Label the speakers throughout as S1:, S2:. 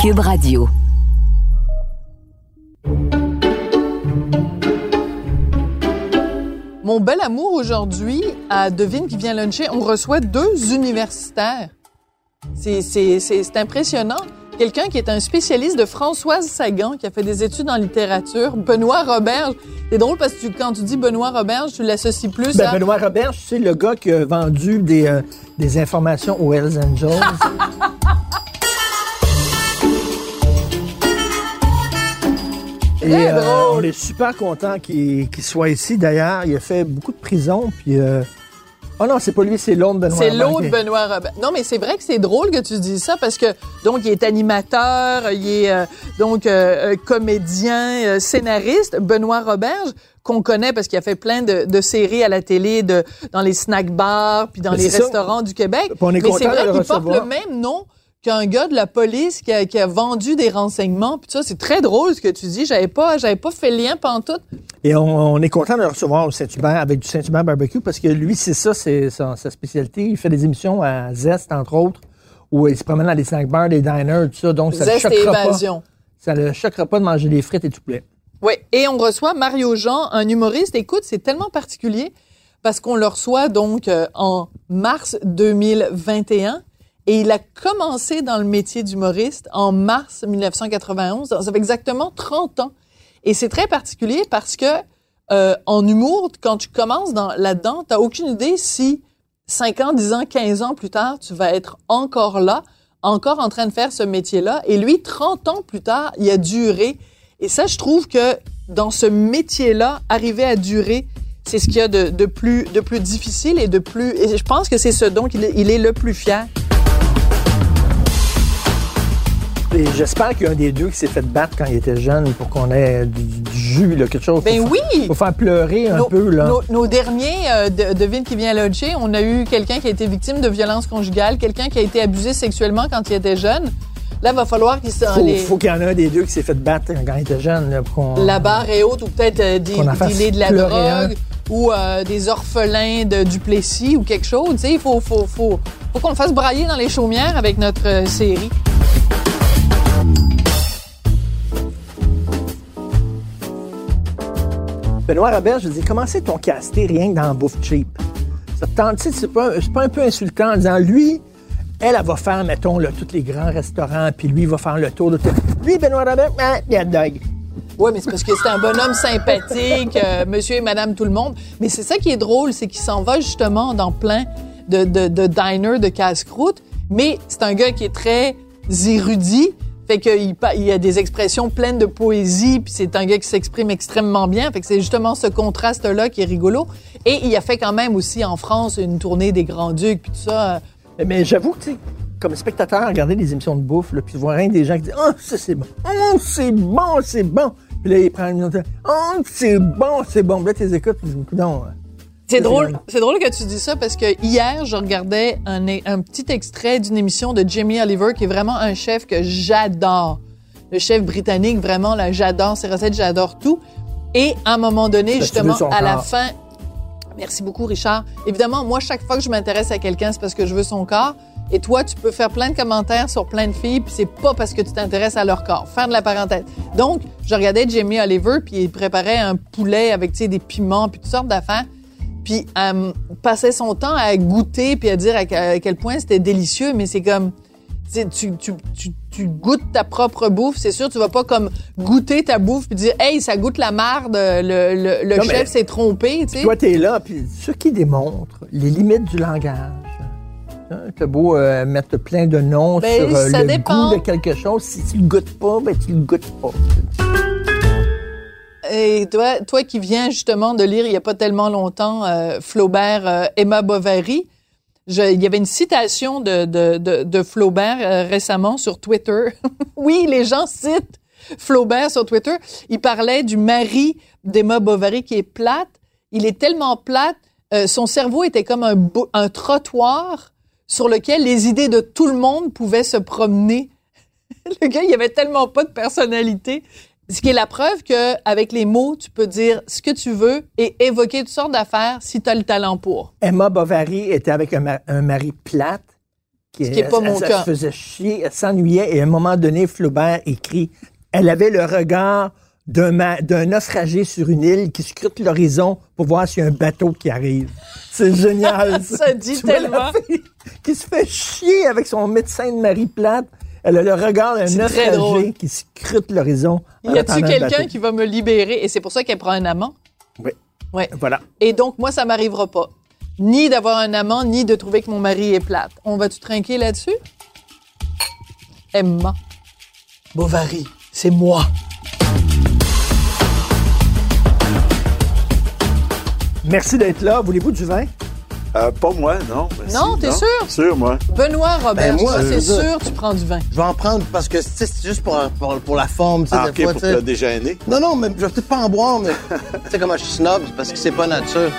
S1: Cube Radio.
S2: Mon bel amour aujourd'hui, à Devine qui vient luncher, on reçoit deux universitaires. C'est impressionnant. Quelqu'un qui est un spécialiste de Françoise Sagan, qui a fait des études en littérature, Benoît Roberge. C'est drôle parce que quand tu dis Benoît Roberge, tu l'associes plus
S3: ben,
S2: à...
S3: Benoît Roberge, c'est le gars qui a vendu des, euh, des informations aux Hells Angels. Euh, on est super content qu'il soit ici. D'ailleurs, il a fait beaucoup de prison. Puis, euh... oh non, c'est pas lui, c'est l'autre Benoît.
S2: C'est l'autre Benoît Robert. Non, mais c'est vrai que c'est drôle que tu dis ça parce que donc il est animateur, il est euh, donc euh, comédien, euh, scénariste. Benoît Roberge qu'on connaît parce qu'il a fait plein de, de séries à la télé, de dans les snack bars puis dans
S3: Mais
S2: les
S3: ça.
S2: restaurants du Québec.
S3: Puis on est
S2: mais c'est vrai qu'il porte le même nom qu'un gars de la police qui a, qui a vendu des renseignements. Puis ça, c'est très drôle ce que tu dis. J'avais pas, j'avais pas fait le lien pantoute.
S3: Et on, on est content de le recevoir au Saint-Hubert avec du Saint-Hubert Barbecue parce que lui, c'est ça, c'est sa, sa spécialité. Il fait des émissions à Zest, entre autres, où il se promène dans des snack bars, des diners, tout ça. Donc, ça ne
S2: Zeste et
S3: choquera pas.
S2: évasion.
S3: Ça ne le choquera pas de manger des frites et tout plaît.
S2: Oui, et on reçoit Mario Jean, un humoriste. Écoute, c'est tellement particulier parce qu'on le reçoit donc euh, en mars 2021 et il a commencé dans le métier d'humoriste en mars 1991. Ça fait exactement 30 ans. Et c'est très particulier parce que euh, en humour, quand tu commences dans, là-dedans, t'as aucune idée si 5 ans, 10 ans, 15 ans plus tard, tu vas être encore là, encore en train de faire ce métier-là. Et lui, 30 ans plus tard, il a duré. Et ça, je trouve que dans ce métier-là, arriver à durer, c'est ce qu'il y a de, plus, difficile et de plus. Et je pense que c'est ce dont il il est le plus fier.
S3: J'espère qu'il y a un des deux qui s'est fait battre quand il était jeune pour qu'on ait du, du jus, là, quelque chose.
S2: Ben
S3: pour,
S2: oui!
S3: Pour faire pleurer un
S2: Nos,
S3: peu, là.
S2: nos- nos derniers, euh, de, devine qui vient luncher, on a eu quelqu'un qui a été victime de violence conjugale, quelqu'un qui a été abusé sexuellement quand il était jeune. Là, il va falloir qu'il s'en
S3: Faut,
S2: les-
S3: faut qu'il y en ait un des deux qui s'est fait battre quand il était jeune, là, pour
S2: la barre est haute ou peut-être euh, des dealer de la
S3: un.
S2: drogue ou euh, des orphelins de Duplessis ou quelque chose. Il faut, faut, faut, faut qu'on le fasse brailler dans les chaumières avec notre euh, série.
S3: Benoît Robert, je dis, comment c'est ton casté rien que dans la bouffe cheap? Ça te c'est pas, un peu insultant en disant, lui, elle, elle va faire, mettons, tous les grands restaurants, puis lui, il va faire le tour de tout. Lui, Benoît Robert, ah, de dog.
S2: Oui, mais c'est parce que c'est un bonhomme sympathique, euh, monsieur et madame tout le monde. Mais c'est ça qui est drôle, c'est qu'il s'en va justement dans plein de, de, de diners, de casse-croûte. Mais c'est un gars qui est très érudit. Fait qu'il il y a des expressions pleines de poésie, puis c'est un gars qui s'exprime extrêmement bien. Fait que c'est justement ce contraste-là qui est rigolo. Et il a fait quand même aussi en France une tournée des Grands-Ducs, puis tout ça.
S3: Mais, j'avoue que, comme spectateur, regarder des émissions de bouffe, là, puis voir rien que des gens qui disent, oh, ça, c'est bon. Oh, c'est bon, c'est bon. Puis là, ils prennent une minute, oh, c'est bon, c'est bon. Puis là, tu les écoutes, puis euh,
S2: C'est drôle, c'est drôle que tu dis ça parce que hier, je regardais un, un petit extrait d'une émission de Jamie Oliver qui est vraiment un chef que j'adore. Le chef britannique, vraiment, là, j'adore ses recettes, j'adore tout. Et à un moment donné, justement, à la fin, merci beaucoup, Richard. Évidemment, moi, chaque fois que je m'intéresse à quelqu'un, c'est parce que je veux son corps. Et toi, tu peux faire plein de commentaires sur plein de filles, puis c'est pas parce que tu t'intéresses à leur corps. Faire de la parenthèse. Donc, je regardais Jamie Oliver, puis il préparait un poulet avec, tu sais, des piments, puis toutes sortes d'affaires. Puis elle passait son temps à goûter, puis à dire à, quel point c'était délicieux, mais c'est comme... tu sais, Tu, tu, tu, tu goûtes ta propre bouffe, c'est sûr, tu vas pas comme goûter ta bouffe puis dire hey ça goûte la marde, le, le, le
S3: Non,
S2: chef s'est trompé, tu sais.
S3: Toi, t'es là, puis ce qui démontre les limites du langage. Hein, T'as beau euh, mettre plein de noms
S2: Ben,
S3: sur euh, le
S2: dépend.
S3: goût de quelque chose, si tu le goûtes pas, ben tu le goûtes pas.
S2: Et toi, toi qui viens justement de lire il y a pas tellement longtemps euh, Flaubert, euh, Emma Bovary, il y avait une citation de, Flaubert euh, récemment sur Twitter. oui, les gens citent Flaubert sur Twitter. Il parlait du mari d'Emma Bovary qui est plate. Il est tellement plate, son cerveau était comme un trottoir sur lequel les idées de tout le monde pouvaient se promener. le gars, il avait tellement pas de personnalité. Ce qui est la preuve que avec les mots, tu peux dire ce que tu veux et évoquer toutes sortes d'affaires si tu as le talent pour.
S3: Emma Bovary était avec un, ma- un mari plate. Qui,
S2: Ce qui pas
S3: elle-
S2: mon
S3: elle- se faisait chier, elle s'ennuyait et à un moment donné, Flaubert écrit Elle avait le regard d'un naufragé sur une île qui scrute l'horizon pour voir s'il y a un bateau qui arrive. C'est génial.
S2: Ça dit tellement.
S3: qui se fait chier avec son médecin de mari plate. Elle a le regard d'un naufragé qui scrute l'horizon.
S2: Y a-tu quelqu'un qui va me libérer? Et c'est pour ça qu'elle prend un amant?
S3: Oui.
S2: Ouais.
S3: Voilà.
S2: Et donc, moi, ça m'arrivera pas. Ni d'avoir un amant, ni de trouver que mon mari est plate. On va-tu trinquer là-dessus? Emma. Bovary, c'est moi.
S3: Merci d'être là. Voulez-vous du vin?
S4: Euh, pas moi, non. Merci,
S2: Non, t'es sûr?
S4: Sûr, moi.
S2: Benoît Robert,
S5: Ben, moi,
S2: toi, c'est sûr, tu prends du vin.
S5: Je vais en prendre parce que tu sais, c'est juste pour, pour, pour la forme,
S4: Ah,
S5: des
S4: OK,
S5: fois,
S4: pour te déjeuner.
S5: Non, non, mais je vais peut-être pas en boire, mais tu sais comment je suis snob, c'est parce que c'est pas nature.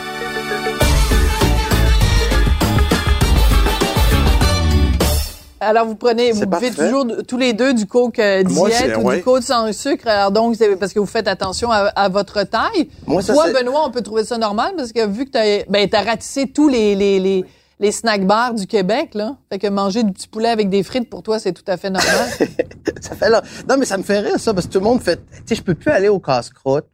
S2: Alors, vous prenez, vous buvez toujours tous les deux du coke euh, diète ou
S4: ouais.
S2: du coke sans sucre. Alors, donc, c'est parce que vous faites attention à, à votre taille.
S5: Moi, ça,
S2: Toi, Benoît, on peut trouver ça normal parce que vu que t'as, ben, t'as ratissé tous les, les, les, les snack bars du Québec, là. Fait que manger du petit poulet avec des frites, pour toi, c'est tout à fait normal.
S5: Ça fait là. Non, mais ça me fait rire, ça, parce que tout le monde fait. Tu sais, je peux plus aller au casse-croûte.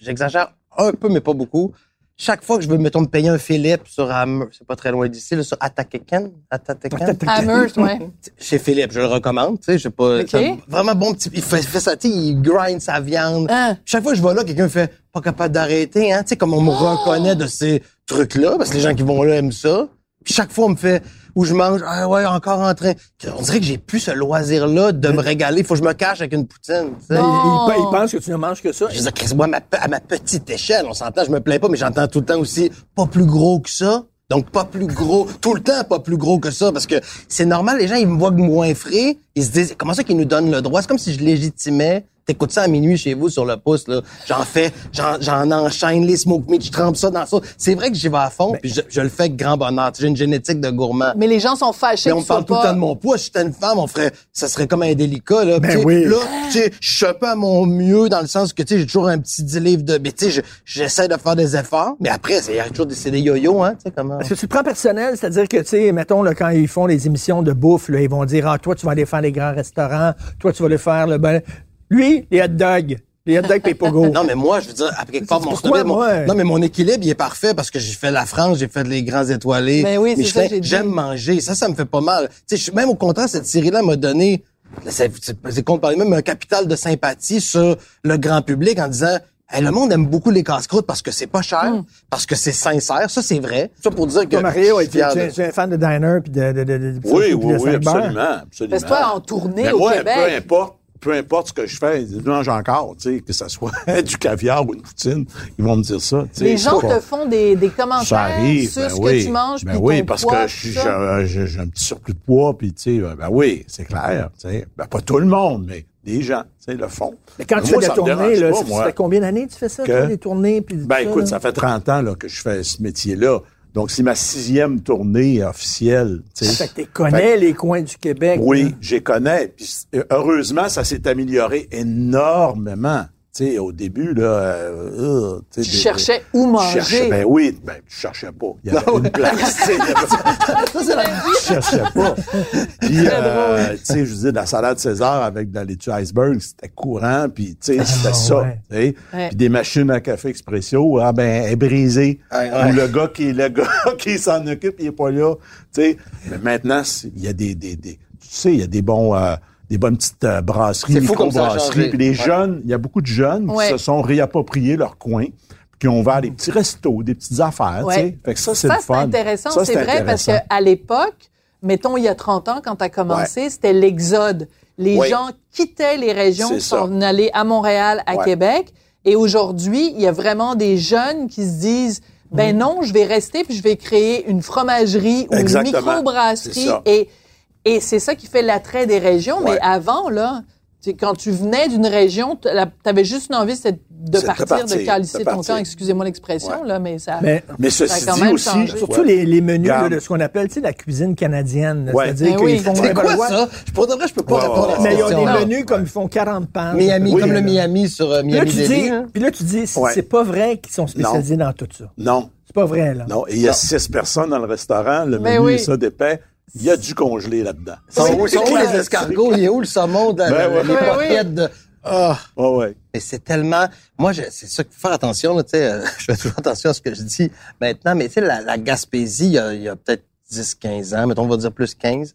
S5: J'exagère un peu, mais pas beaucoup. Chaque fois que je veux, mettons, me payer un Philippe sur Am- c'est pas très loin d'ici, là, sur Attaqueken, Attaqueken.
S2: Amherst, ouais.
S5: Chez Philippe, je le recommande, tu sais, je sais pas. Vraiment bon petit, il fait, fait ça, tu sais, il grind sa viande.
S2: Hein?
S5: Chaque fois que je vais là, quelqu'un me fait pas capable d'arrêter, hein, tu sais, comme on me reconnaît de ces trucs-là, parce que les gens qui vont là aiment ça. Puis chaque fois, on me fait, où je mange, ah ouais, encore en train. On dirait que j'ai plus ce loisir-là de me régaler. Faut que je me cache avec une poutine, tu sais.
S3: Il, il- il pense que tu ne manges que ça.
S5: Je dire, Chris, moi, à ma, pe- à ma petite échelle, on s'entend, je me plains pas, mais j'entends tout le temps aussi pas plus gros que ça. Donc, pas plus gros, tout le temps pas plus gros que ça, parce que c'est normal, les gens, ils me voient moins frais, ils se disent, comment ça qu'ils nous donnent le droit? C'est comme si je légitimais, t'écoutes ça à minuit chez vous sur le pouce, là. J'en fais, j'en, j'en enchaîne les smoke meat, je trempe ça dans ça. C'est vrai que j'y vais à fond, puis je, je le fais avec grand bonheur. J'ai une génétique de gourmand.
S2: Mais les gens sont fâchés
S5: Mais on me parle tout le temps de mon poids. Si j'étais une femme, on ferait, ça serait comme indélicat, là.
S3: Ben oui.
S5: Là, tu sais, je suis un peu à mon mieux dans le sens que, tu sais, j'ai toujours un petit 10 livres de, mais tu sais, je- j'essaie de faire des efforts. Mais après, c'est il y a toujours des, c'est des yo-yo, hein, tu sais, comment.
S3: Est-ce que tu le prends personnel? C'est-à-dire que, tu sais, mettons, là, quand ils font les émissions de bouffe, là, ils vont dire, ah, toi, tu vas aller faire les grands restaurants, toi, tu vas aller faire le ben. Lui, les hot dogs. Les hot dogs payent pas gros.
S5: Non, mais moi, je veux dire, après quelque part,
S3: C'est
S5: mon,
S3: pourquoi, moi?
S5: non, mais mon équilibre, il est parfait parce que j'ai fait la France, j'ai fait les grands étoilés.
S2: Ben oui,
S5: Mais
S2: c'est
S5: je
S2: ça
S5: fais-
S2: que j'ai dit.
S5: J'aime manger. Ça, ça me fait pas mal. Tu sais, je- même au contraire, cette série-là m'a donné, c'est, c'est, c'est qu'on parlait même un capital de sympathie sur le grand public en disant, Hey, le monde aime beaucoup les casse-croûtes parce que c'est pas cher,
S2: Hmm.
S5: parce que c'est sincère. Ça, c'est vrai. Ça pour dire que.
S3: Mario,
S5: je suis
S3: tu es un fan de diner puis de, de, de, de- de-
S4: Oui,
S3: de-
S4: oui,
S3: de
S4: oui, absolument, absolument.
S2: Toi, en tournée
S4: Mais
S2: au
S4: moi,
S2: Québec.
S4: peu importe, peu importe ce que je fais, ils mangent encore, tu sais, que ça soit du caviar ou une poutine, ils vont me dire ça. tu sais.
S2: Les gens te font des, des
S4: Ça
S2: commentaires
S4: arrive,
S2: sur
S4: ben
S2: ce
S4: oui.
S2: que tu manges.
S4: Ben
S2: puis
S4: oui,
S2: ton
S4: parce
S2: poids,
S4: que j'ai j'ai- j'ai un petit surplus de poids, puis tu sais, ben oui, c'est clair, tu sais. Ben pas tout le monde, mais des gens, tu sais, le font.
S3: Mais quand
S4: Ben
S3: tu
S4: moi,
S3: fais des tournées, là,
S4: pas,
S3: ça, fait combien d'années que tu fais ça,
S4: Que?
S3: toi, des tournées? Puis
S4: Ben
S3: tout
S4: écoute, ça fait 30 ans là, que je fais ce métier-là. Donc, c'est ma sixième tournée officielle. tu sais.
S3: Fait que tu connais les coins du Québec.
S4: Oui, les connais. Puis, euh, heureusement, ça s'est amélioré énormément. Tu sais, au début, là... euh, euh, tu sais,
S2: Tu
S4: des-
S2: cherchais où manger.
S4: cherchais- ben oui, ben tu cherchais pas. Il y avait une place. tu sais, je cherchais pas. Puis, euh, tu sais, je disais, la salade César avec de la laitue iceberg, c'était courant, puis tu sais, c'était
S3: Ah,
S4: ça.
S3: ouais.
S4: tu sais.
S2: Ouais.
S4: Puis des machines à café expresso, ah ben, elle est brisée.
S5: Ouais, ouais.
S4: Ou le gars qui, le gars qui s'en occupe, il est pas là. Tu sais. Mais maintenant, il y a des, des, des, tu sais, il y a des bons, euh, des bonnes petites euh, brasseries, micro-brasseries. Puis les
S5: Ouais.
S4: jeunes, il y a beaucoup de jeunes
S2: Ouais.
S4: qui se sont réappropriés leur coin, puis qui ont ouvert des petits restos, des petites affaires, tu
S2: Ouais.
S4: sais. Fait que ça, c'est fun.
S2: intéressant.
S4: Ça,
S2: C'est vrai parce qu'à l'époque, mettons il y a 30 ans, quand tu as commencé, c'était l'exode. Les gens quittaient les régions pour
S4: ça.
S2: s'en aller à Montréal, à
S4: Ouais.
S2: Québec. Et aujourd'hui, il y a vraiment des jeunes qui se disent, Ben non, je vais rester puis je vais créer une fromagerie ou
S4: Exactement.
S2: une microbrasserie et et c'est ça qui fait l'attrait des régions.
S4: Ouais.
S2: Mais avant là, quand tu venais d'une région, tu avais juste une envie, de partir, de, calisser ton camp. Excusez-moi l'expression
S4: Ouais.
S2: là, mais ça.
S3: Mais
S4: Mais
S2: Ça a
S4: ceci
S2: quand
S4: dit
S2: même
S4: aussi,
S2: changé.
S3: surtout
S4: ouais.
S3: les, les menus là, de ce qu'on appelle tu sais, la cuisine canadienne.
S4: Ouais.
S3: C'est-à-dire
S2: Ben oui.
S3: qu'ils font
S5: C'est quoi ça? Je- Pour de vrai, je peux pas
S4: Ouais,
S5: répondre à cette
S3: Mais ils ont des
S5: question-là.
S3: menus comme ils font 40 pages.
S5: Miami,
S4: Oui,
S5: comme le
S4: là.
S5: Miami sur euh,
S3: Puis là,
S5: Miami
S3: tu dis,
S5: hein.
S3: puis là, tu dis, c'est
S4: Ouais.
S3: c'est pas vrai qu'ils sont spécialisés dans tout ça.
S4: non,
S3: C'est pas vrai, là.
S4: non. Et il y a six personnes dans le restaurant, le
S2: Mais
S4: menu
S2: oui.
S4: ça d'épais. Il y a du congelé là-dedans.
S5: Sont où, sont où les escargots? Il est où le saumon? De,
S4: Ben ouais.
S5: les poquettes de... Ah!
S4: Ouais, ouais.
S5: Mais c'est tellement. Moi, je- c'est ça qu'il faut faire attention, là, tu sais. euh, je fais toujours attention à ce que je dis maintenant, mais tu sais, la, la Gaspésie, il y a, il y a peut-être 10, 15 ans, mettons, on va dire plus 15.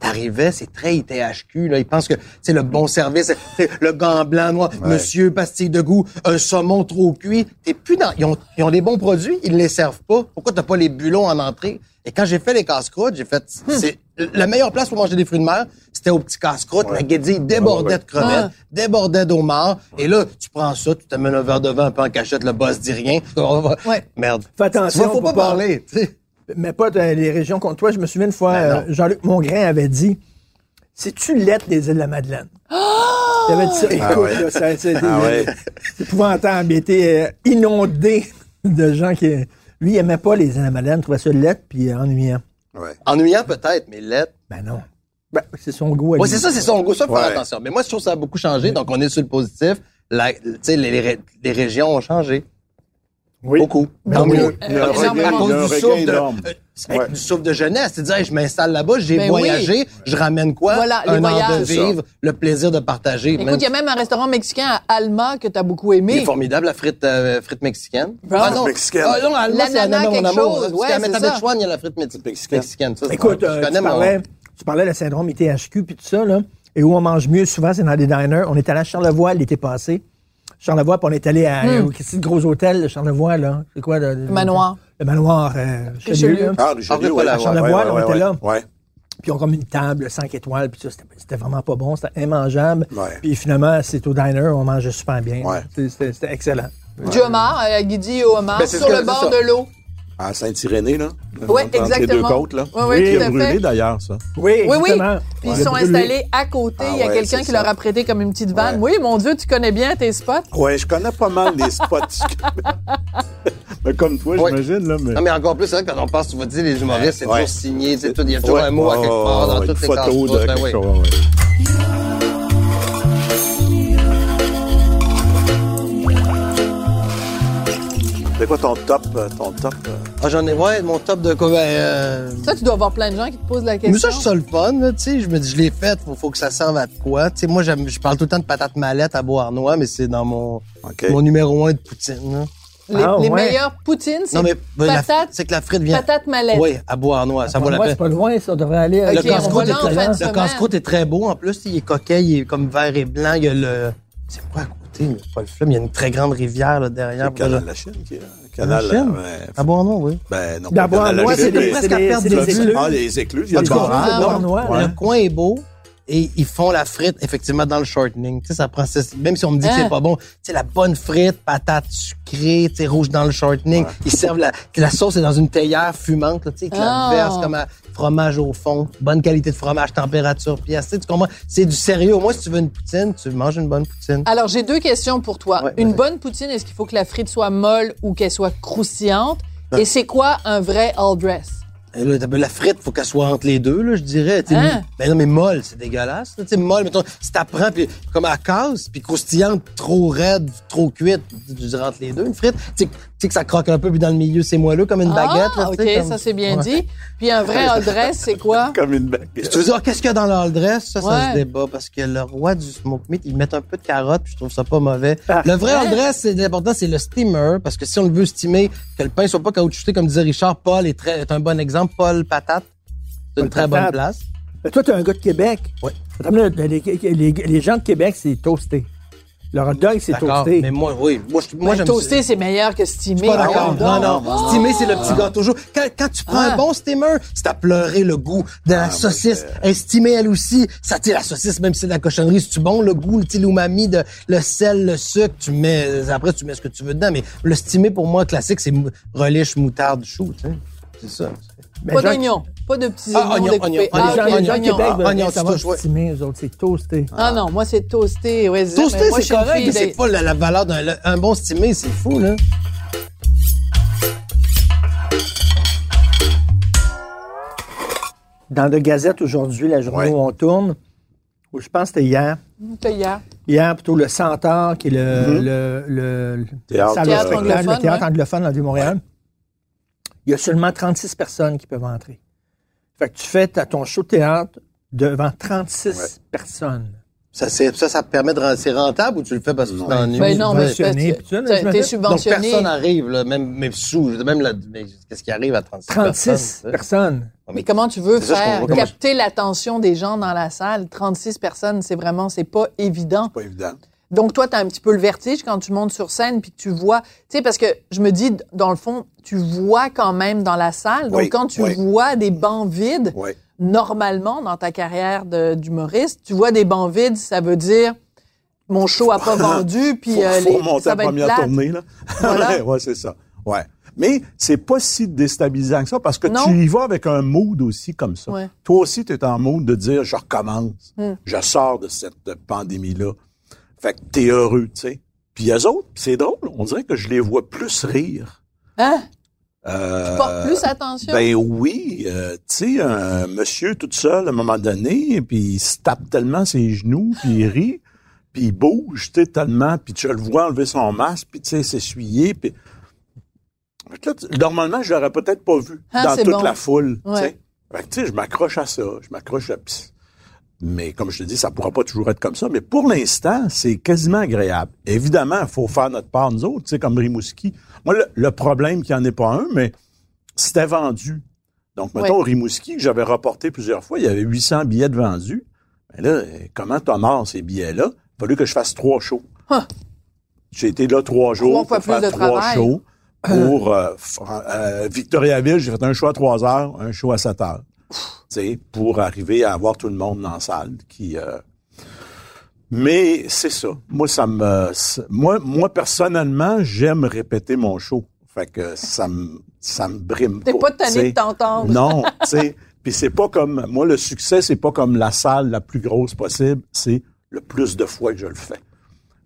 S5: T'arrivais, c'est très ITHQ, là. Ils pensent que, c'est le bon service, c'est le gant blanc, noir, monsieur, pastille de goût, un saumon trop cuit. T'es plus dans, ils ont, ils ont des bons produits, ils les servent pas. Pourquoi t'as pas les bulots en entrée? Et quand j'ai fait les casse-croûtes, j'ai fait, c'est, la meilleure place pour manger des fruits de mer, c'était au petit casse-croûte. La guédille débordait
S4: Ouais, ouais.
S5: de crevettes,
S2: Ah.
S5: débordait d'homard. Et là, tu prends ça, tu t'amènes un verre de vin un peu en cachette, le boss dit rien. On va-
S2: Ouais.
S5: Merde.
S3: Fais attention
S5: Tu vois, faut pas
S3: pas-
S5: parler.
S3: Mais pas dans les régions contre toi. Je me souviens une fois,
S5: Ben
S3: euh, Jean-Luc Mongrain avait dit C'est-tu lettre des îles de la Madeleine? Il avait dit ça. Écoute,
S4: ouais.
S3: là, ça- c'est
S4: Ah ouais.
S3: c'est épouvantable. Il était euh, inondé de gens qui. Lui, il aimait pas les Madeleine, il trouvait ça lettre puis euh, ennuyant.
S4: Ouais.
S5: Ennuyant peut-être, mais lettre.
S3: Ben non. Ben, c'est son goût. à lui.
S5: c'est ça, c'est son goût. Ça, faut faire attention. Mais moi, je trouve que ça a beaucoup changé. Donc, on est sur le positif. La, les régions ont changé.
S3: Oui.
S5: Beaucoup. Tant
S2: oui.
S5: mieux.
S2: Il a un
S5: À cause-
S2: il
S5: du souffle de, euh, avec
S4: Ouais.
S5: du souffle de jeunesse. C'est-à-dire, hey, je m'installe là-bas, j'ai
S2: Ben oui.
S5: voyagé, je ramène quoi?
S2: Voilà, les
S5: un an de vivre, le plaisir de partager.
S2: Écoute,
S5: Même-
S2: il y a même un restaurant mexicain à Alma que tu as beaucoup
S5: Il
S2: aimé.
S5: est formidable, la frite, euh, frite mexicaine.
S2: Ah,
S5: non.
S4: mexicaine.
S5: Ah, non, Alma, c'est
S2: L'ananas,
S5: Alma, mon amour.
S2: chose. Ouais,
S5: Métabetchouane, il y a la frite mex-
S4: Mexicaine.
S5: mexicaine. Ça, c'est-
S3: Écoute, euh, tu, parlais, tu parlais de syndrome ITHQ puis tout ça, là. Et où on mange mieux souvent, c'est dans des diners. On est allé à Charlevoix l'été passé. Charlevoix, puis on est allé à c'est le gros hôtel de Charlevoix, là. C'est quoi? Le, le-
S2: Manoir.
S3: Le manoir euh,
S2: Richelieu.
S4: Ah, Richelieu, ouais.
S3: Charlevoix,
S4: ouais,
S3: là, on
S4: ouais,
S3: était
S4: ouais.
S3: là.
S4: Ouais.
S3: Puis ont comme une table 5 étoiles, puis ça, c'était c'était vraiment pas bon, c'était immangeable.
S4: Ouais.
S3: Puis finalement, c'est au diner, on mangeait super bien.
S4: Ouais.
S3: C'était- excellent.
S2: Du homard, à Guidi au homard,
S5: Ben,
S2: sur le bord
S5: ça.
S2: de l'eau.
S4: À Saint-Irénée, là. Entre les deux
S2: exactement.
S4: côtes, là.
S3: Oui,
S2: tout
S4: a
S2: à
S4: brûlé,
S2: fait.
S4: d'ailleurs, ça.
S3: Oui,
S2: Oui, oui.
S3: exactement.
S2: Puis ils sont
S3: Brûlé.
S2: installés à côté.
S4: Ah
S2: Il y a
S4: ouais,
S2: quelqu'un qui
S4: ça.
S2: leur a prêté comme une petite vanne.
S4: Ouais.
S2: Oui, mon Dieu, tu connais bien tes spots.
S4: Ouais, je connais pas mal les spots. mais comme toi,
S5: Ouais.
S4: j'imagine, là. Mais...
S5: Non, mais encore plus, c'est vrai que quand on passe, tu vas dire, les humoristes, c'est
S4: Ouais.
S5: toujours signé, c'est tout, il y a toujours
S4: Ouais,
S5: un mot à quelque part dans toutes les
S4: photo
S5: casse-croûtes,
S4: de
S5: ben
S4: quelque
S5: oui.
S4: chose, C'est quoi ton top, euh, ton top? euh?
S5: Ah, j'en ai, ouais, mon top de quoi, ben, euh,
S2: Ça, tu dois avoir plein de gens qui te posent la question.
S5: Mais ça, je ça le fun, là, tu sais. Je me dis, je l'ai fait, faut, faut que ça serve à de quoi? Tu sais, moi, je parle tout le temps de patates mallettes à Beauharnois, mais c'est dans mon, mon numéro un de poutine, là.
S2: Les,
S3: Ah,
S2: les
S3: ouais.
S2: meilleures poutines, c'est
S5: Non, mais, ben, c'est que la frite vient.
S2: patates mallettes.
S5: Oui, à Beauharnois, ça vaut la
S3: Moi,
S5: peine.
S3: c'est pas loin, ça. Devrait aller.
S2: Ok,
S3: avec-
S5: Le casse-croûte est,
S2: en fin
S5: est très beau. En plus, il est coquet, il est comme vert et blanc. Il y a le, c'est quoi côté? Mais c'est pas le fleuve. Il y a une très grande rivière, là, derrière.
S4: Le canal de la Chine, qui est un
S5: La
S4: canal.
S5: Chine?
S4: ouais,
S5: À Beauharnois, oui.
S4: ben, non. Pas le canal de la
S3: Beauharnois,
S4: Chine,
S3: c'est
S5: presque à de
S3: des écluses.
S4: Ah, les écluses, il y a
S5: cas,
S4: barrage.
S5: Le
S3: là.
S5: coin est beau. Et ils font la frite, effectivement, dans le shortening. Tu sais, ça même si on me dit que
S2: Hein?
S5: c'est pas bon, tu sais, la bonne frite, patates sucrées, tu sais, rouge dans le shortening. Ils servent la, la sauce est dans une théière fumante, là, tu sais, avec
S2: Ah.
S5: la verse comme un fromage au fond. Bonne qualité de fromage, température pièce. Tu sais, tu comprends? C'est du sérieux. Au moins, si tu veux une poutine, tu manges une bonne poutine.
S2: Alors, j'ai deux questions pour toi.
S5: Ouais,
S2: Une bonne poutine, est-ce qu'il faut que la frite soit molle ou qu'elle soit croustillante? Et c'est quoi un vrai all dress?
S5: T'as- la frite, faut qu'elle soit entre les deux, là, je dirais.
S2: Hein?
S5: Ben non, mais molle, c'est dégueulasse. sais, molle, mettons, si t'apprends, puis comme à casse, puis croustillante, trop raide, trop cuite, tu dirais entre les deux, une frite. Tu sais, tu sais que ça croque un peu, puis dans le milieu, c'est moelleux comme une baguette.
S2: Ah,
S5: là, tu
S2: OK,
S5: comme-
S2: ça c'est bien
S5: Ouais.
S2: dit. Puis un vrai all dress, c'est quoi?
S4: Comme une baguette.
S5: Tu veux dire, qu'est-ce qu'il y a dans le all dress? Ça, ça se débat, parce que le roi du smoke meat, ils mettent un peu de carotte, puis je trouve ça pas mauvais.
S3: Ah.
S5: le vrai all
S2: Ouais.
S5: dress, c'est l'important, c'est le steamer, parce que si on le veut steamer, que le pain soit pas caoutchouté, comme disait Richard, Paul est, très, est un bon exemple. Paul Patate, c'est une
S3: Paul
S5: très bonne place.
S3: Mais toi, tu es un gars de Québec. Les, les- les gens de Québec, c'est toasté. Le hot dog, c'est toasté.
S5: Mais moi, oui. Moi, je, moi
S2: Mais
S5: j'aime
S2: toasté, c'est meilleur que steamé.
S5: Pas d'accord.
S2: Voyons
S5: Non,
S2: donc.
S5: non. Steamer, c'est le petit gâteau chaud. Quand, quand tu prends
S2: Ah.
S5: un bon steamer, c'est t'as pleuré le goût de la saucisse. Elle steamée, elle aussi. Ça, sais, la saucisse, même si c'est de la cochonnerie, c'est-tu bon, le goût, sais, l'umami, de, le sel, le sucre, tu mets, après, tu mets ce que tu veux dedans. Mais le steamé, pour moi, classique, c'est mou- relish, moutarde, chou, tu sais. C'est ça.
S3: Mais
S2: Pas d'oignons. Pas de petits
S5: Ah,
S2: oignons découpés.
S5: oignons.
S2: Ah,
S3: Les gens, les gens
S2: oignons.
S3: Québec, ben,
S5: oignons, ouais.
S3: steamer, eux autres, c'est toasté.
S2: Ah non, moi, c'est toasté. Ouais,
S5: Toasté,
S2: moi,
S5: c'est correct, c'est pas la, la valeur d'un le- un bon steamé, c'est fou, là.
S3: Dans la Gazette aujourd'hui, la journée
S4: Ouais.
S3: où on tourne, où je pense que c'était hier,
S2: Que hier.
S3: hier plutôt le Centaure, qui est le, le, le-
S4: Mhm. Théâtre.
S2: Théâtre anglophone,
S3: le théâtre
S2: ouais.
S3: anglophone dans le Vieux-Montréal. Il y a seulement 36 personnes qui peuvent entrer. Fait que tu fais ta- ton show de théâtre devant 36
S4: Ouais.
S3: personnes.
S5: Ça, c'est- ça, ça permet de rendre, c'est rentable ou tu le fais parce que tu t'ennuies?
S2: Ben non, mais
S3: subventionné,
S2: c'est- t'es-
S3: fais-
S5: Donc,
S2: subventionné.
S5: personne n'arrive, là, même, même sous, même la, mais qu'est-ce qui arrive à 36
S3: 36
S5: personnes?
S3: personnes.
S2: Mais comment tu veux
S5: C'est
S2: faire capter l'attention des gens dans la salle? 36 personnes, c'est vraiment, c'est pas évident.
S4: Pas évident.
S2: Donc, toi, tu as un petit peu le vertige quand tu montes sur scène puis que tu vois. Tu sais, parce que je me dis, dans le fond, tu vois quand même dans la salle. Donc,
S4: Oui,
S2: quand tu
S4: oui.
S2: vois des bancs vides,
S4: Oui.
S2: normalement, dans ta carrière d'humoriste, tu vois des bancs vides, ça veut dire mon show a pas vendu, puis
S4: faut,
S2: euh,
S4: faut
S2: les-
S4: monter
S2: ça
S4: la
S2: va être
S4: première
S2: plate.
S4: tournée, là.
S2: Voilà.
S4: ouais, c'est ça. Ouais. Mais c'est pas si déstabilisant que ça parce que
S2: Non.
S4: tu y vas avec un mood aussi comme ça.
S2: Ouais.
S4: Toi aussi, tu es en mood de dire je recommence.
S2: Hmm.
S4: Je sors de cette pandémie-là. Fait que t'es heureux, tu sais. Puis eux autres, c'est drôle, on dirait que je les vois plus rire.
S2: Hein?
S4: Euh,
S2: Tu portes plus attention?
S4: Ben oui, euh, tu sais, un monsieur tout seul à un moment donné, puis il se tape tellement ses genoux, puis il rit, puis il bouge, tu sais, tellement, puis tu le vois enlever son masque, puis tu sais, s'essuyer, puis... Fait que là, normalement, je l'aurais peut-être pas vu
S2: Ah,
S4: dans toute
S2: bon.
S4: la foule, tu
S2: Ouais.
S4: sais. Fait que tu sais, je m'accroche à ça, je m'accroche à... pis- Mais comme je te dis, ça pourra pas toujours être comme ça. Mais pour l'instant, c'est quasiment agréable. Évidemment, il faut faire notre part, nous autres, tu sais, comme Rimouski. Moi, le, le problème qu'il n'y en ait pas un, mais c'était vendu. Donc, mettons, Rimouski, que j'avais reporté plusieurs fois, il y avait 800 billets de vendus. Mais là, euh, comment t'as mort ces billets-là? Il a fallu que je fasse trois shows.
S2: Huh.
S4: J'ai été là trois jours
S2: fois
S4: pour faire trois
S2: travail.
S4: shows. Pour euh, euh, Victoriaville, j'ai fait un show à 3 heures, un show à 7 heures. Pour arriver à avoir tout le monde dans la salle qui... euh, mais c'est ça. Moi, ça me, moi, moi personnellement, j'aime répéter mon show. Fait que ça me, ça me brime
S2: T'es pas tanné de t'entendre.
S4: Non, tu sais. Puis c'est pas comme, moi, le succès, c'est pas comme la salle la plus grosse possible. C'est le plus de fois que je le fais.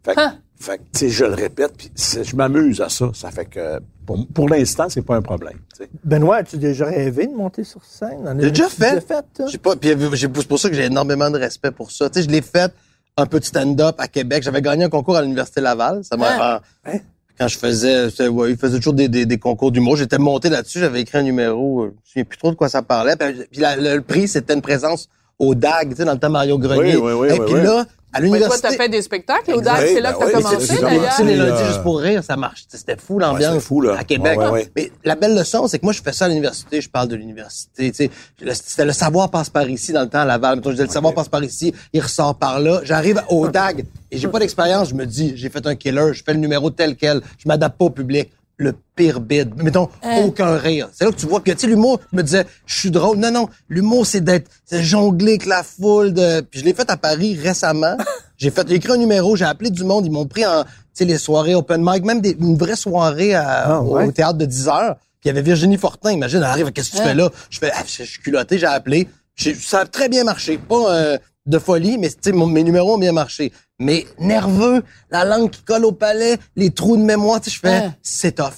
S4: Fait que,
S2: Hein?
S4: fait que, tu sais, je le répète, puis je m'amuse à ça. Ça fait que, pour, pour l'instant, c'est pas un problème. tu sais.
S3: Benoît, as-tu déjà rêvé de monter sur scène?
S5: J'ai déjà fait. J'ai pas, puis j'ai- c'est pour ça que j'ai énormément de respect pour ça. Tu sais, je l'ai fait un peu de stand-up à Québec. J'avais gagné un concours à l'Université Laval. Ça m'a,
S2: Hein?
S5: ah, quand je faisais, ouais, ils faisaient toujours des, des, des concours d'humour. J'étais monté là-dessus. J'avais écrit un numéro. euh, Je me souviens plus trop de quoi ça parlait. Puis, puis la- le, le prix, c'était une présence au DAG, tu sais, dans le temps Mario Grenier.
S4: Oui, oui, oui,
S5: Et puis
S4: oui.
S5: là, à
S2: Mais toi,
S5: l'université.
S2: t'as fait des spectacles au DAC,
S4: Oui,
S2: c'est là
S4: ben
S2: que t'as
S4: oui,
S2: commencé, d'ailleurs.
S5: Les lundis juste pour rire, ça marche. C'était fou l'ambiance
S4: Ouais, c'est fou, là.
S5: à Québec.
S4: Ouais, ouais, ouais.
S5: Mais la belle leçon, c'est que moi, je fais ça à l'université, je parle de l'université. Tu sais, c'était le savoir passe par ici dans le temps à Laval. Mettons, je disais, le savoir passe par ici, il ressort par là. J'arrive au DAG et j'ai pas d'expérience. Je me dis, j'ai fait un killer, je fais le numéro tel quel, je m'adapte pas au public. Le pire bid. Mettons,
S2: Hein?
S5: aucun rire. C'est là que tu vois que, tu sais, l'humour, je me disais, je suis drôle. Non, non, l'humour, c'est d'être, c'est jongler avec la foule de, puis je l'ai fait à Paris récemment. J'ai fait, j'ai écrit un numéro, j'ai appelé du monde, ils m'ont pris en, tu sais, les soirées open mic, même des, une vraie soirée à-
S3: Ah, ouais.
S5: au théâtre de 10 heures. Puis il y avait Virginie Fortin, imagine, elle arrive, qu'est-ce que tu fais là? Je fais, ah, je je suis culotté, j'ai appelé. J'ai- Ça a très bien marché. Pas euh, de folie, mais tu sais, mon- mes numéros ont bien marché. Mais nerveux, la langue qui colle au palais, les trous de mémoire, tu sais, je fais,
S2: Hein?
S5: c'est tough.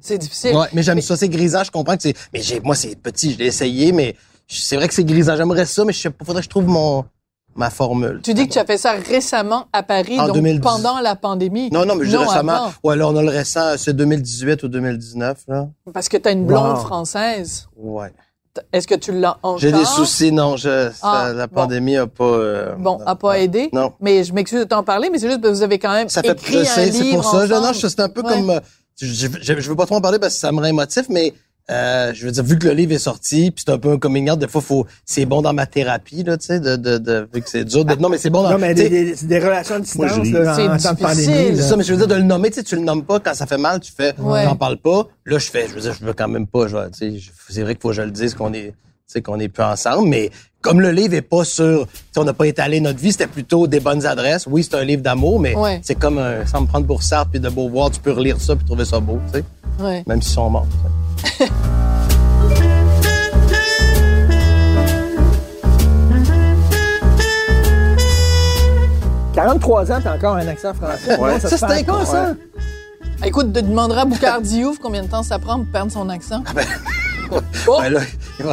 S2: C'est difficile.
S5: Ouais, mais j'aime ça, c'est grisant, je comprends que c'est, mais j'ai, moi, c'est petit, je l'ai essayé, mais c'est vrai que c'est grisant. J'aimerais ça, mais je sais pas, faudrait que je trouve mon, ma formule.
S2: Tu dis que tu as fait ça récemment à Paris,
S5: En
S2: donc
S5: 2010.
S2: pendant la pandémie.
S5: Non, non, mais je dis récemment.
S2: avant,
S5: Ouais, là, on a le récent, c'est 2018 ou 2019, là.
S2: parce que tu as une blonde
S3: Wow.
S2: française.
S5: Ouais.
S2: Est-ce que tu l'as encore?
S5: J'ai des soucis, non, je, ça-
S2: Ah,
S5: la pandémie a pas, euh,
S2: Bon, a pas aidé.
S5: Non.
S2: Mais je m'excuse de t'en parler, mais c'est juste que vous avez quand même
S5: Ça fait,
S2: écrit
S5: je
S2: un
S5: sais, c'est pour ça. Non, je- c'est un peu
S2: Ouais.
S5: comme, euh, je, je, je veux pas trop en parler parce que ça me rend émotif, mais euh, je veux dire, vu que le livre est sorti, puis c'est un peu un coming out, des fois, faut, c'est bon dans ma thérapie, là, tu sais, de, de, de, vu que c'est dur. De, non, mais c'est bon dans,
S3: Non, mais des, des, c'est des relations
S4: je
S3: distance, là, en temps de
S2: difficile.
S3: pandémie.
S5: C'est ça, mais je veux dire, de le nommer, tu sais, tu le nommes pas quand ça fait mal, tu fais,
S2: Ouais.
S5: j'en parle pas. Là, je fais, je veux dire, je veux quand même pas, je tu sais, je- c'est vrai qu'il faut que je le dise qu'on est, tu sais, qu'on est plus ensemble, mais comme le livre est pas sur, on n'a pas étalé notre vie, c'était plutôt des bonnes adresses. Oui, c'est un livre d'amour, mais
S2: Ouais.
S5: c'est comme un, sans me prendre pour Sartre puis de Beauvoir, tu peux relire ça puis trouver ça beau, tu sais,
S2: Ouais.
S5: même s'ils sont morts. tu sais.
S3: 43 ans, t'as encore un accent français.
S4: Ouais.
S3: Non,
S5: Ça, c'est ça.
S3: ouais.
S2: Écoute, tu demanderas à Boucard Diouf combien de temps ça prend pour perdre son accent? Oh!
S5: Ben là,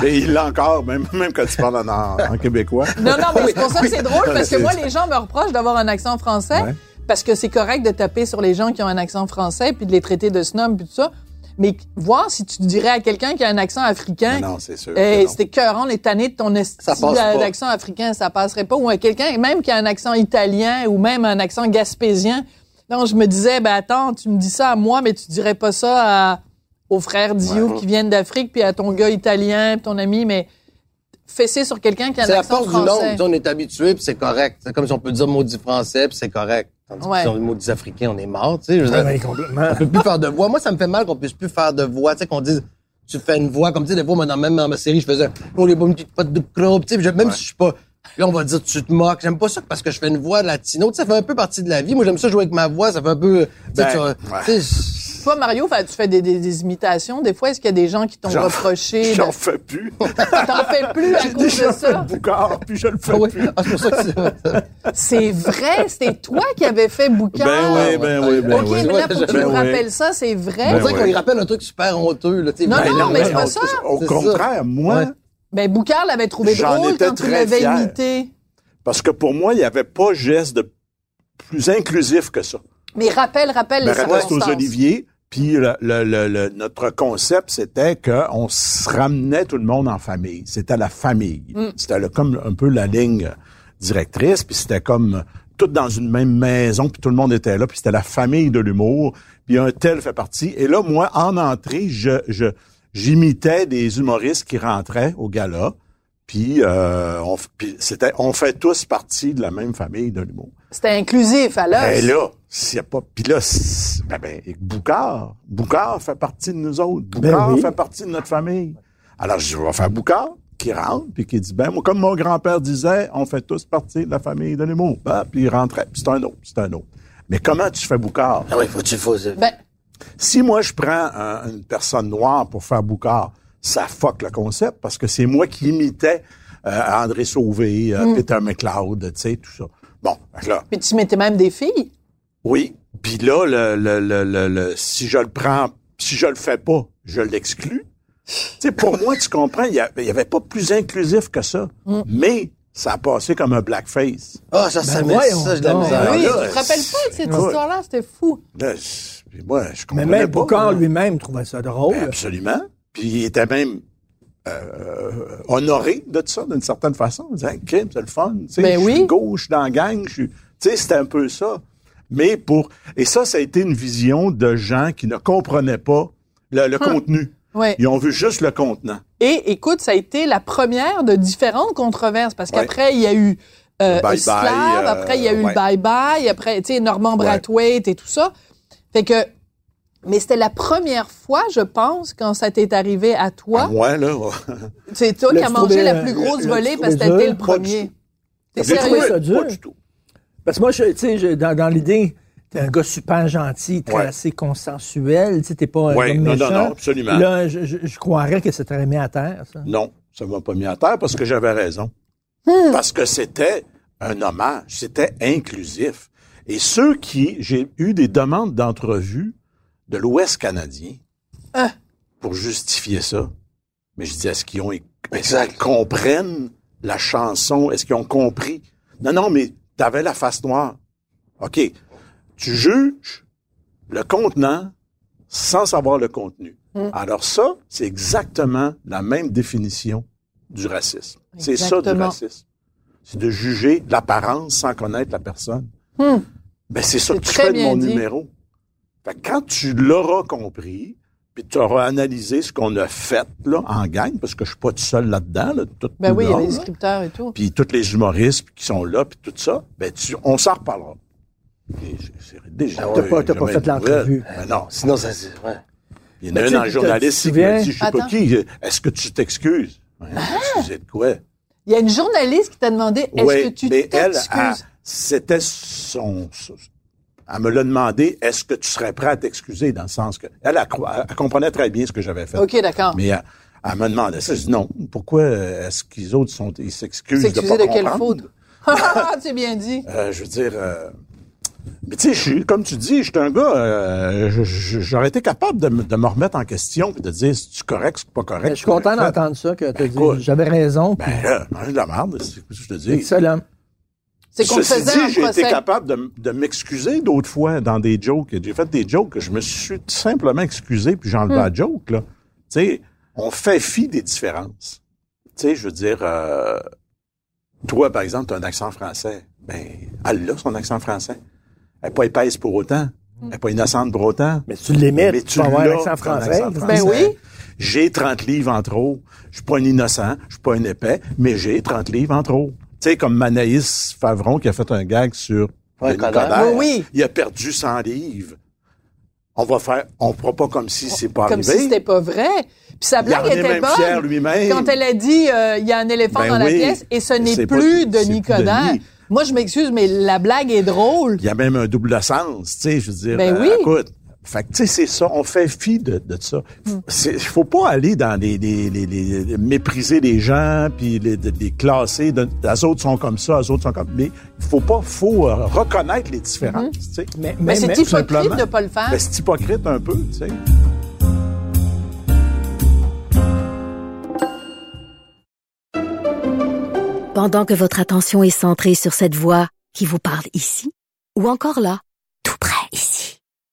S4: Et il l'a encore, même, même quand tu parles en, en- en québécois.
S2: Non, non, mais c'est pour ça que c'est drôle, parce que
S4: C'est-
S2: moi, les gens me reprochent d'avoir un accent français,
S4: Ouais.
S2: parce que c'est correct de taper sur les gens qui ont un accent français, puis de les traiter de snob, puis tout ça. Mais voir si tu dirais à quelqu'un qui a un accent africain,
S4: Non, non, c'est sûr.
S2: Hey,
S4: que non.
S2: c'était cœurant, les tanné de ton esti
S5: Ça passe pas.
S2: d'accent africain, ça passerait pas. Ou à quelqu'un, même qui a un accent italien ou même un accent gaspésien. Non, je me disais, ben attends, tu me dis ça à moi, mais tu dirais pas ça à, aux frères Diouf qui viennent d'Afrique, puis à ton gars italien, puis ton ami, mais fesser sur quelqu'un qui a un
S5: c'est la
S2: accent
S5: force du nom,
S2: français.
S5: on est habitué puis c'est correct. C'est comme si on peut dire maudit français puis c'est correct. Tandis
S2: Ouais.
S5: que si on dit maudit africain, on est mort, tu sais.
S3: complètement.
S5: On peut plus faire de voix. Moi, ça me fait mal qu'on puisse plus faire de voix. Tu sais, qu'on dise, tu fais une voix, comme tu sais, des fois, moi, dans, même dans ma série, je faisais, oh, les bonnes petites potes de crabe, tu sais, même si je suis pas, là, on va dire, tu te moques. J'aime pas ça parce que je fais une voix latino. Tu sais, ça fait un peu partie de la vie. Moi, j'aime ça jouer avec ma voix. Ça fait un peu, tu sais,
S4: Ben,
S5: tu vois,
S4: ouais.
S5: tu sais,
S2: Toi, Mario, tu fais des, des- des imitations. Des fois, est-ce qu'il y a des gens qui t'ont reproché?
S4: J'en
S2: de-
S4: fais plus.
S2: T'en fais plus à cause de ça?
S4: Boucard, puis je le fais
S5: ah oui,
S4: plus.
S5: ah, c'est pour
S2: vrai, c'était toi qui avais fait Boucard?
S4: Ben oui, ben oui, ben
S2: OK,
S4: oui.
S2: mais là, faut que tu
S4: Ben
S2: nous
S4: oui.
S2: rappelles ça, c'est vrai?
S5: on
S4: Ben
S5: dirait qu'on lui rappelle un truc super honteux, là, sais.
S2: Non,
S5: Ben
S2: non, mais c'est
S4: on-
S2: pas ça.
S4: Au contraire, moi,
S5: Ouais.
S2: Ben, Boucard l'avait trouvé drôle quand tu l'avais imité.
S4: parce que pour moi, il n'y avait pas geste de plus inclusif que ça.
S2: Mais rappelle, rappelle
S4: Ben,
S2: les
S4: reste aux
S2: circonstances.
S4: Puis le, le- le- le- notre concept, c'était qu'on se ramenait tout le monde en famille. C'était la famille.
S2: Mm.
S4: C'était comme un peu la ligne directrice. Puis c'était comme tout dans une même maison. Puis tout le monde était là. Puis c'était la famille de l'humour. Puis un tel fait partie. Et là, moi, en entrée, je, je j'imitais des humoristes qui rentraient au gala. Puis, euh, on, puis c'était, on fait tous partie de la même famille de l'humour.
S2: C'était inclusif, alors.
S4: Ben là, s'il y a pas. Puis là, ben, ben, Boucard. Boucard fait partie de nous autres. Boucard
S3: Ben oui.
S4: fait partie de notre famille. Alors, je vais faire Boucard, qui rentre, puis qui dit, ben, moi, comme mon grand-père disait, on fait tous partie de la famille de l'humour. Ben, puis il rentrait. Puis c'est un autre, c'est un autre. Mais comment tu fais Boucard?
S5: Ah oui, faut, tu, faut,
S2: Ben,
S4: Si moi, je prends un- une personne noire pour faire Boucard, ça fuck le concept, parce que c'est moi qui imitais euh, André Sauvé, euh, Peter McLeod, tu sais, tout ça. Bon, là,
S2: puis tu mettais même des filles?
S4: oui. Puis là, le, le, le, le, le- si je le prends, si je le fais pas, je l'exclus. Tu sais, pour moi, tu comprends, il y, a- il y avait pas plus inclusif que ça. Mais ça a passé comme un blackface.
S5: Ah, ça, ça,
S3: Ben
S5: ça, de la misère.
S2: oui,
S4: là,
S2: tu te rappelles pas de cette
S4: Ouais.
S2: histoire-là? C'était fou.
S4: Là, je- puis moi, je
S3: Mais
S4: comprenais
S3: même
S4: pas.
S3: Boucard
S4: là.
S3: lui-même trouvait ça drôle.
S4: Ben, absolument. Puis il était même euh, honoré de ça, d'une certaine façon. Il disait, Kim, c'est le fun. Tu sais,
S2: Ben
S4: je
S2: oui.
S4: suis gauche dans la gang. je suis- Tu sais, c'était un peu ça. Mais pour... Et ça, ça a été une vision de gens qui ne comprenaient pas le, le contenu.
S2: Ouais.
S4: Ils ont vu juste le contenant.
S2: Et écoute, ça a été la première de différentes controverses parce
S4: Ouais.
S2: qu'après, il y a eu euh,
S4: bye-bye,
S2: Slav,
S4: euh,
S2: après, il y a eu
S4: ouais.
S2: le bye-bye, après, tu sais, Norman Brathwaite et tout ça. Fait que, mais c'était la première fois, je pense, quand ça t'est arrivé à toi.
S4: À moi, là.
S2: C'est toi qui as mangé la
S3: euh,
S2: plus grosse volée parce que t'étais le premier. T'es sérieux?
S3: ça dur.
S4: Pas du tout?
S3: Parce que moi, tu sais, dans, dans l'idée, t'es un gars super gentil, très
S4: Ouais.
S3: assez consensuel, tu sais, t'es pas un
S4: Ouais, non, non, non, absolument.
S3: Là, je, je, je croirais que ça t'aurait mis à terre, ça.
S4: Non, ça m'a pas mis à terre parce que j'avais raison.
S2: Hmm.
S4: Parce que c'était un hommage, c'était inclusif. Et ceux qui, j'ai eu des demandes d'entrevue de l'Ouest canadien
S2: Ah.
S4: pour justifier ça. Mais je dis, est-ce qu'ils ont, qu'ils comprennent la chanson? Est-ce qu'ils ont compris? Non, non, mais t'avais la face noire. OK. Tu juges le contenant sans savoir le contenu.
S2: Hmm.
S4: Alors ça, c'est exactement la même définition du racisme. C'est ça du racisme. C'est de juger l'apparence sans connaître la personne.
S2: Hmm.
S4: Ben, c'est ça que tu fais de mon
S2: dit.
S4: numéro. Fait que quand tu l'auras compris, puis tu auras analysé ce qu'on a fait là, en gang, parce que je suis pas tout seul là-dedans. Là, tout
S2: Ben oui, il y a les scripteurs et tout.
S4: Puis tous les humoristes qui sont là, puis tout ça, ben tu, on s'en reparlera. Déjà
S3: T'as pas- t'as pas fait l'entrevue.
S4: Ben non.
S5: Sinon, ça, c'est, ouais.
S4: Il y en
S3: Mais
S4: a un dans le journaliste qui m'a dit, je sais pas qui, est-ce que tu t'excuses? Ouais, Excusez de quoi?
S2: Il y a une journaliste qui t'a demandé est-ce que tu
S4: mais elle,
S2: t'excuses?
S4: elle, c'était son, Elle me l'a demandé, est-ce que tu serais prêt à t'excuser dans le sens que elle, elle, cro- elle comprenait très bien ce que j'avais fait.
S2: OK, d'accord.
S4: Mais elle, elle me demandait ça. Je dis non. Pourquoi euh, est-ce qu'ils autres sont, ils s'excusent de
S2: S'excuser
S4: pas
S2: de quelle faute? Ah, c'est bien dit.
S4: Euh, je veux dire, euh, mais tu sais, je suis- comme tu dis, je suis un gars, euh, j'aurais été capable de, me- de me remettre en question et de dire, si tu correct, c'est pas correct.
S3: Ben, je suis content d'entendre ça, que tu
S4: écoute.
S3: dit j'avais raison. puis
S4: Ben là, manger de la merde, c'est ce que je te dis.
S3: Excellent.
S2: C'est qu'on faisait
S4: dit,
S2: un
S4: j'ai été capable de, de m'excuser d'autres fois dans des jokes. J'ai fait des jokes que je me suis tout simplement excusé puis j'ai enlevé
S2: Hmm.
S4: la joke, là. Tu sais, on fait fi des différences. Tu sais, je veux dire, euh, toi, par exemple, tu as un accent français. Ben, elle a son accent français. Elle n'est pas épaisse pour autant. Elle n'est pas innocente pour autant.
S3: Mais tu l'imites,
S4: Mais
S3: tu peux avoir l'accent français.
S2: Ben oui.
S4: J'ai 30 livres en trop. Je suis pas un innocent, je suis pas un épais, mais j'ai 30 livres en trop. Tu sais, comme Manaïs Favron qui a fait un gag sur
S5: Ouais,
S4: Denis
S5: Coderre.
S4: Coderre.
S2: Oui, oui.
S4: Il a perdu 100 livres. On va faire, on fera pas comme si c'est pas
S2: Comme
S4: arrivé.
S2: si c'était pas vrai. Puis sa blague était
S4: même fier
S2: bonne.
S4: lui-même.
S2: Quand elle a dit euh, il y a un éléphant
S4: Ben
S2: dans la pièce et ce n'est
S4: pas-
S2: plus Coderre.
S4: Denis.
S2: Moi, je m'excuse, mais la blague est drôle.
S4: Il y a même un double sens, tu sais, je veux dire.
S2: Ben
S4: euh,
S2: oui.
S4: écoute, fait que, tu sais, c'est ça, on fait fi de, de ça.
S2: Hmm.
S4: Il faut pas aller dans les, les, les, les- les- mépriser les gens, puis les, les, les classer. De, les autres sont comme ça, les autres sont comme... Mais il faut pas, faut euh, reconnaître les différences, tu sais.
S3: Mais,
S2: Mais c'est hypocrite
S4: simplement.
S2: de pas le faire.
S4: Ben, c'est hypocrite un peu, tu sais.
S1: Pendant que votre attention est centrée sur cette voix qui vous parle ici, ou encore là, tout près ici,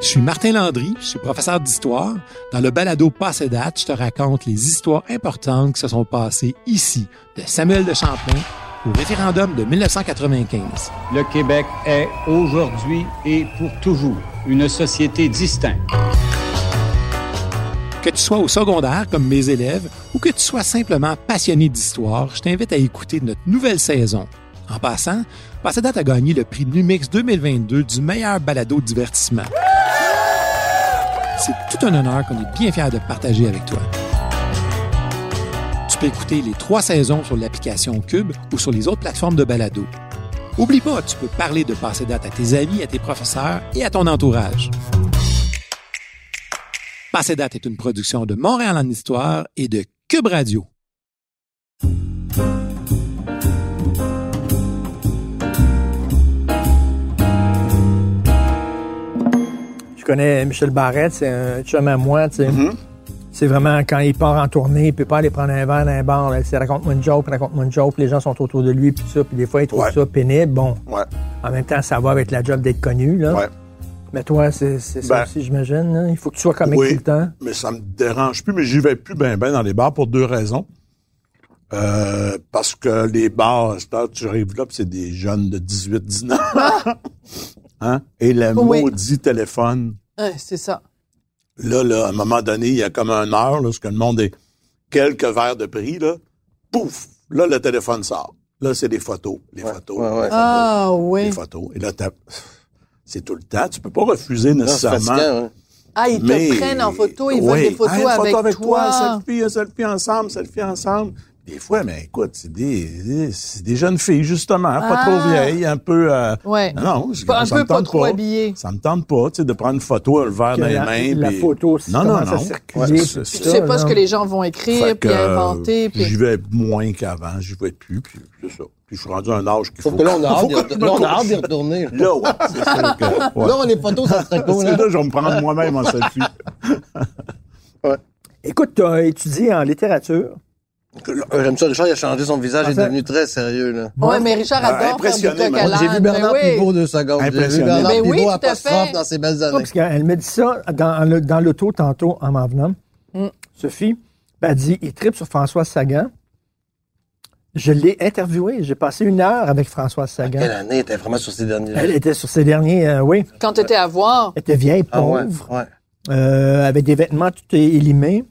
S6: Je suis Martin Landry, je suis professeur d'histoire. Dans le balado Passé date, je te raconte les histoires importantes qui se sont passées ici, de Samuel de Champlain au référendum de 1995.
S7: Le Québec est aujourd'hui et pour toujours une société distincte.
S6: Que tu sois au secondaire comme mes élèves ou que tu sois simplement passionné d'histoire, je t'invite à écouter notre nouvelle saison. En passant, Passé date a gagné le prix Numix 2022 du meilleur balado divertissement. C'est tout un honneur qu'on est bien fiers de partager avec toi. Tu peux écouter les trois saisons sur l'application Cube ou sur les autres plateformes de balado. Oublie pas, tu peux parler de Passé date à tes amis, à tes professeurs et à ton entourage. Passé date est une production de Montréal en Histoire et de Cube Radio.
S3: Connais Michel Barrette, c'est un chum à moi, tu sais.
S4: Mm-hmm.
S3: C'est vraiment quand il part en tournée, il peut pas aller prendre un verre dans un bar. C'est raconte-moi une joke, raconte-moi une joke. Les gens sont autour de lui, puis ça. Puis des fois, il trouve
S4: Ouais.
S3: ça pénible. Bon,
S4: Ouais,
S3: en même temps, ça va avec la job d'être connu, là.
S4: ouais.
S3: Mais toi, c'est ça
S4: Ben,
S3: aussi, j'imagine. là. Il faut que tu sois comique
S4: oui.
S3: tout le temps.
S4: mais ça me dérange plus, mais j'y vais plus ben ben dans les bars pour deux raisons. Euh, parce que les bars, tu arrives là, c'est des jeunes de 18, 19 ans. hein? Et le
S2: Oui.
S4: maudit téléphone.
S2: Ouais, c'est ça.
S4: Là, là, à un moment donné, il y a comme un heure, là, ce que le monde est quelques verres de prix, là. Pouf! Là, le téléphone sort. Là, c'est des photos. Les photos.
S5: ouais, ouais.
S2: Ah oui.
S4: Les photos. Et là, c'est tout le temps. Tu peux pas refuser nécessairement.
S2: Ah, ils te
S4: Mais-
S2: prennent en photo, ils
S4: Oui.
S2: veulent des photos
S4: Ah, une photo
S2: avec, toi.
S4: un selfie, un selfie ensemble, selfie ensemble. Des fois, mais écoute, c'est des, c'est des jeunes filles, justement, pas
S2: Ah.
S4: trop vieilles, un peu... euh,
S2: Ouais.
S4: Non,
S2: Pas- un
S4: ça
S2: peu
S4: me tente
S2: pas trop habillées.
S4: Ça me tente pas, tu sais, de prendre une photo, le verre dans les
S3: la-
S4: mains.
S3: la
S4: puis-
S3: photo, ça
S4: non, non, non. Ouais,
S3: tout
S4: ça.
S2: Tu sais pas
S3: non.
S2: ce que les gens vont écrire,
S4: Fait
S2: puis
S4: que,
S2: inventer.
S4: euh,
S2: Puis...
S4: J'y vais moins qu'avant, j'y vais plus, puis c'est ça. Puis je suis rendu à un âge qu'il faut...
S5: Sauf que là, on a hâte
S4: faut
S5: d'y
S4: que
S5: retourner. Là, on a hâte
S4: couche.
S5: d'y retourner.
S4: Là, ouais, c'est que... ouais.
S5: Là, on est photos, ça serait
S4: Parce
S5: cool,
S4: que
S5: hein?
S4: là, je vais me prendre moi-même en selfie.
S3: Écoute, tu as étudié en littérature?
S5: Euh, J'aime ça, Richard, il a changé son visage, il est devenu très sérieux, là.
S2: Ouais, mais Richard
S4: Ah,
S2: adore faire du
S4: impressionné,
S5: J'ai vu. Bernard
S2: oui.
S5: Pivot deux secondes. J'ai vu. Bernard
S2: oui,
S5: Pivot
S2: tout à
S5: apostrophe
S2: fait.
S5: dans ses belles années.
S3: Parce qu'elle me dit ça dans, le- dans l'auto tantôt en m'en venant.
S2: Mm.
S3: Sophie, ben, elle dit il tripe sur François Sagan. Je l'ai interviewé. J'ai passé une heure avec François Sagan.
S5: Quelle année était vraiment sur ces derniers
S3: Elle était sur ses derniers, euh, oui.
S2: Quand tu étais à voir,
S3: Elle était vieille,
S5: Ah ouais,
S3: pauvre,
S5: ouais.
S3: euh, avec des vêtements tout élimés.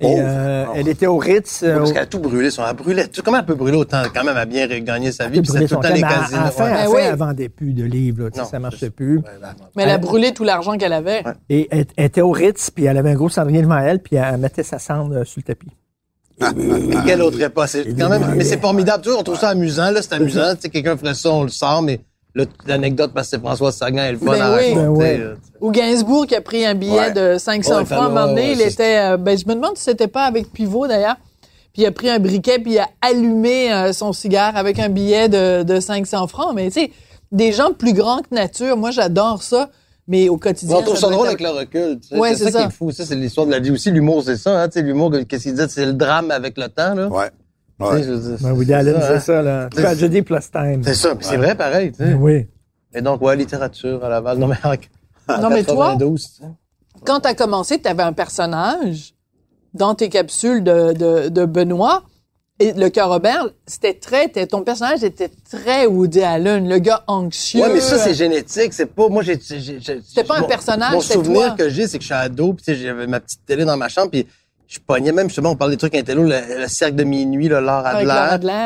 S3: Et euh,
S5: Ah.
S3: elle était au Ritz. euh,
S5: Parce qu'elle a tout brûlé. Son, elle brûlait. tout. Comment elle peut brûler autant? Quand même, elle a bien gagné sa vie.
S3: elle
S5: Puis c'est tout le temps les
S3: à-
S5: casinos.
S3: à à fin,
S2: oui.
S3: elle vendait plus de livres. là,
S5: Non,
S3: ça marchait
S5: c'est-
S3: plus.
S5: Ouais,
S2: mais elle a brûlé tout l'argent qu'elle avait.
S3: Et elle, elle était au Ritz, puis elle avait un gros cendrier devant elle, puis elle mettait sa cendre euh, sur le tapis.
S5: Mais quelle autre époque? C'est quand même, mais c'est formidable. Tu vois, on trouve ça amusant, là, c'est amusant. Tu sais, quelqu'un ferait ça, on le sort, mais l'anecdote, parce que c'est François Sagan, elle le fun
S2: Ben
S5: à
S2: oui.
S5: raconter.
S3: Ben
S2: Ou Gainsbourg qui a pris un billet
S5: Ouais.
S2: de 500
S5: Ouais,
S2: francs. À un moment donné,
S5: ouais,
S2: il était... euh, ben, je me demande si c'était pas avec Pivot, d'ailleurs. Puis il a pris un briquet, puis il a allumé euh, son cigare avec un billet de, de 500 francs. Mais tu sais, des gens plus grands que nature, moi, j'adore ça. Mais au quotidien...
S5: on trouve ça drôle
S2: être-
S5: avec le recul. tu sais.
S2: Ouais,
S5: c'est ça, qui est fou. Ça, c'est l'histoire de la vie aussi. L'humour, c'est ça. Hein, tu sais, l'humour, qu'est-ce qu'il dit? C'est le drame avec le temps. Là.
S4: Ouais.
S5: Tu sais,
S4: Ouais.
S3: Ben, Woody
S5: c'est
S3: Allen
S5: ça,
S3: disait
S5: hein.
S3: ça, là. Tragedy plus time.
S5: C'est ça. puis C'est vrai, pareil. tu sais.
S3: Oui.
S5: Et donc, ouais, littérature à Laval. Non, mais en, en
S2: Non, mais toi-
S5: 92, tu sais.
S2: quand tu as commencé, tu avais un personnage dans tes capsules de, de, de Benoît. Et le cœur Robert, c'était très, ton personnage était très Woody Allen, le gars anxieux.
S5: Ouais, mais ça, c'est génétique. C'est pas, moi, j'ai,
S2: C'était pas un personnage,
S5: Mon souvenir
S2: toi.
S5: que j'ai, c'est que je suis ado, puis j'avais ma petite télé dans ma chambre, puis je pognais même, justement, on parle des trucs intello, le, le cercle de minuit, le Laure Adler.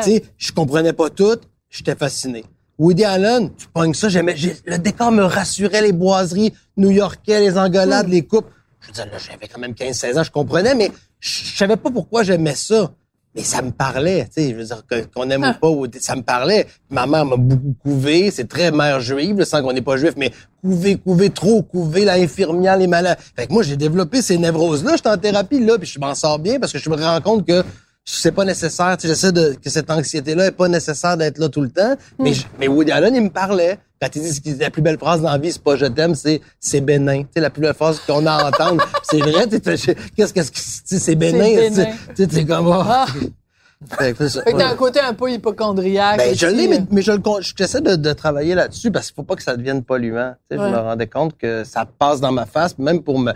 S5: Tu sais, je comprenais pas tout, j'étais fasciné. Woody Allen, tu pognes ça, j'aimais, j'ai- le décor me rassurait, les boiseries new-yorkais, les engolades,
S2: Hmm.
S5: les coupes. Je veux dire, là, j'avais quand même 15-16 ans, je comprenais, mais je savais pas pourquoi j'aimais ça. Mais ça me parlait, tu sais, je veux dire, qu'on aime
S2: Ah.
S5: ou pas, Woody, ça me parlait. Ma mère m'a beaucoup couvé, c'est très mère juive, sans qu'on n'est pas juif, mais couvé, couvé, trop couvé, l'infirmière, les malades. Fait que moi, j'ai développé ces névroses-là, j'étais en thérapie, là, puis je m'en sors bien parce que je me rends compte que c'est pas nécessaire, tu sais, j'essaie de, que cette anxiété-là est pas nécessaire d'être là tout le temps, mais, je- mais Woody Allen, il me parlait. Quand il dit que la plus belle phrase dans la vie, c'est pas je t'aime, c'est c'est bénin. Tu sais, la plus belle phrase qu'on a à entendre. c'est vrai, tu sais, qu'est-ce qu'est-ce que c'est bénin.
S2: C'est
S5: tu sais,
S2: bénin.
S5: Tu sais, c'est comme, ah.
S2: Ah,
S5: Fait que
S2: t'as un côté un peu hypochondriaque.
S5: Ben, je l'ai, mais, mais je le j'essaie de, de travailler là-dessus parce qu'il faut pas que ça devienne polluant.
S2: Ouais.
S5: Je me rendais compte que ça passe dans ma face, même pour ma